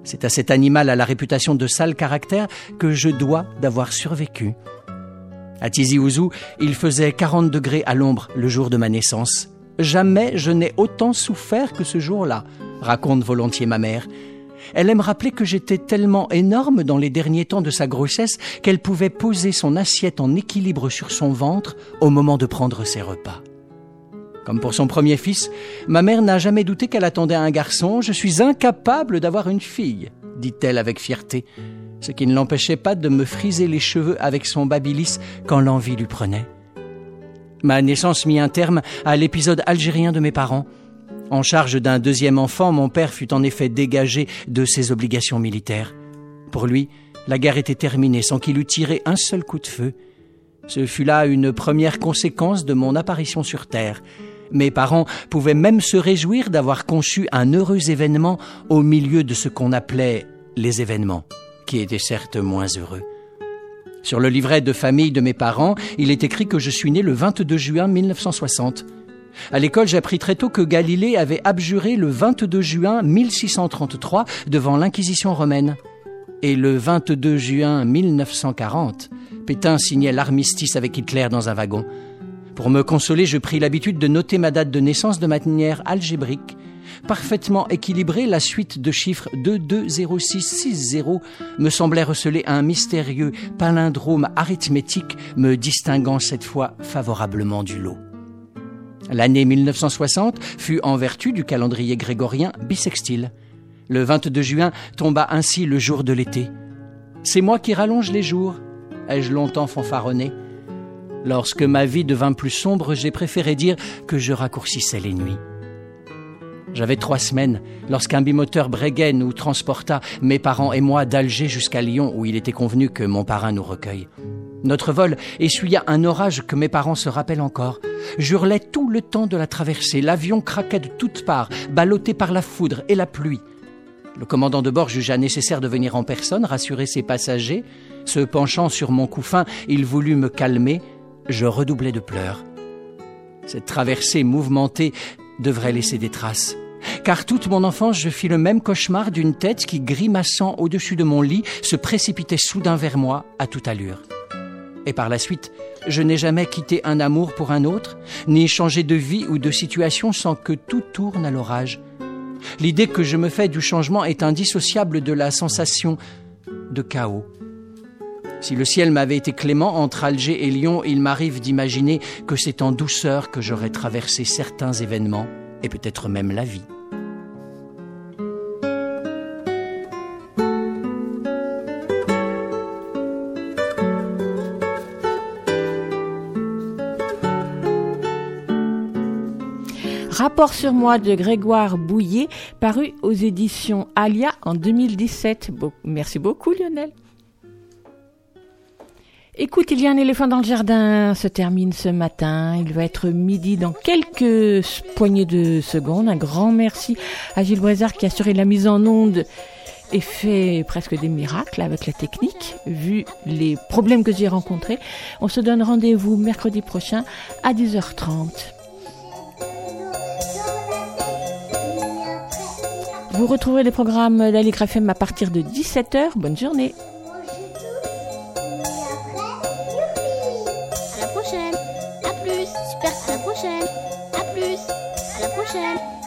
C'est à cet animal à la réputation de sale caractère que je dois d'avoir survécu. À Tizi Ouzou, il faisait 40 degrés à l'ombre le jour de ma naissance. Jamais je n'ai autant souffert que ce jour-là, raconte volontiers ma mère. Elle aime rappeler que j'étais tellement énorme dans les derniers temps de sa grossesse qu'elle pouvait poser son assiette en équilibre sur son ventre au moment de prendre ses repas. Comme pour son premier fils, ma mère n'a jamais douté qu'elle attendait un garçon. Je suis incapable d'avoir une fille, dit-elle avec fierté, ce qui ne l'empêchait pas de me friser les cheveux avec son babilis quand l'envie lui prenait. Ma naissance mit un terme à l'épisode algérien de mes parents. En charge d'un deuxième enfant, mon père fut en effet dégagé de ses obligations militaires. Pour lui, la guerre était terminée sans qu'il eût tiré un seul coup de feu. Ce fut là une première conséquence de mon apparition sur Terre. Mes parents pouvaient même se réjouir d'avoir conçu un heureux événement au milieu de ce qu'on appelait les événements, qui étaient certes moins heureux. Sur le livret de famille de mes parents, il est écrit que je suis né le 22 juin 1960. À l'école, j'appris très tôt que Galilée avait abjuré le 22 juin 1633 devant l'Inquisition romaine. Et le 22 juin 1940, Pétain signait l'armistice avec Hitler dans un wagon. Pour me consoler, je pris l'habitude de noter ma date de naissance de manière algébrique. Parfaitement équilibrée, la suite de chiffres 220660 me semblait receler un mystérieux palindrome arithmétique me distinguant cette fois favorablement du lot. L'année 1960 fut, en vertu du calendrier grégorien, bissextile. Le 22 juin tomba ainsi le jour de l'été. C'est moi qui rallonge les jours, ai-je longtemps fanfaronné. Lorsque ma vie devint plus sombre, j'ai préféré dire que je raccourcissais les nuits. J'avais trois semaines lorsqu'un bimoteur Breguet nous transporta, mes parents et moi, d'Alger jusqu'à Lyon, où il était convenu que mon parrain nous recueille. Notre vol essuya un orage que mes parents se rappellent encore. J'hurlais tout le temps de la traversée. L'avion craquait de toutes parts, ballotté par la foudre et la pluie. Le commandant de bord jugea nécessaire de venir en personne rassurer ses passagers. Se penchant sur mon couffin, il voulut me calmer. Je redoublai de pleurs. Cette traversée mouvementée devrait laisser des traces. Car toute mon enfance, je fis le même cauchemar d'une tête qui, grimaçant au-dessus de mon lit, se précipitait soudain vers moi à toute allure. Et par la suite, je n'ai jamais quitté un amour pour un autre, ni changé de vie ou de situation sans que tout tourne à l'orage. L'idée que je me fais du changement est indissociable de la sensation de chaos. Si le ciel m'avait été clément entre Alger et Lyon, il m'arrive d'imaginer que c'est en douceur que j'aurais traversé certains événements, et peut-être même la vie. Rapport sur moi de Grégoire Bouillet, paru aux éditions Alia en 2017. Bon, merci beaucoup Lionel. Écoute, il y a un éléphant dans le jardin, se termine ce matin. Il va être midi dans quelques poignées de secondes. Un grand merci à Gilles Brézard qui a assuré la mise en onde et fait presque des miracles avec la technique, vu les problèmes que j'ai rencontrés. On se donne rendez-vous mercredi prochain à 10h30. Vous retrouverez les programmes d'Aligre FM à partir de 17h. Bonne journée. À la prochaine. À plus. Super. À la prochaine. À plus. À la prochaine.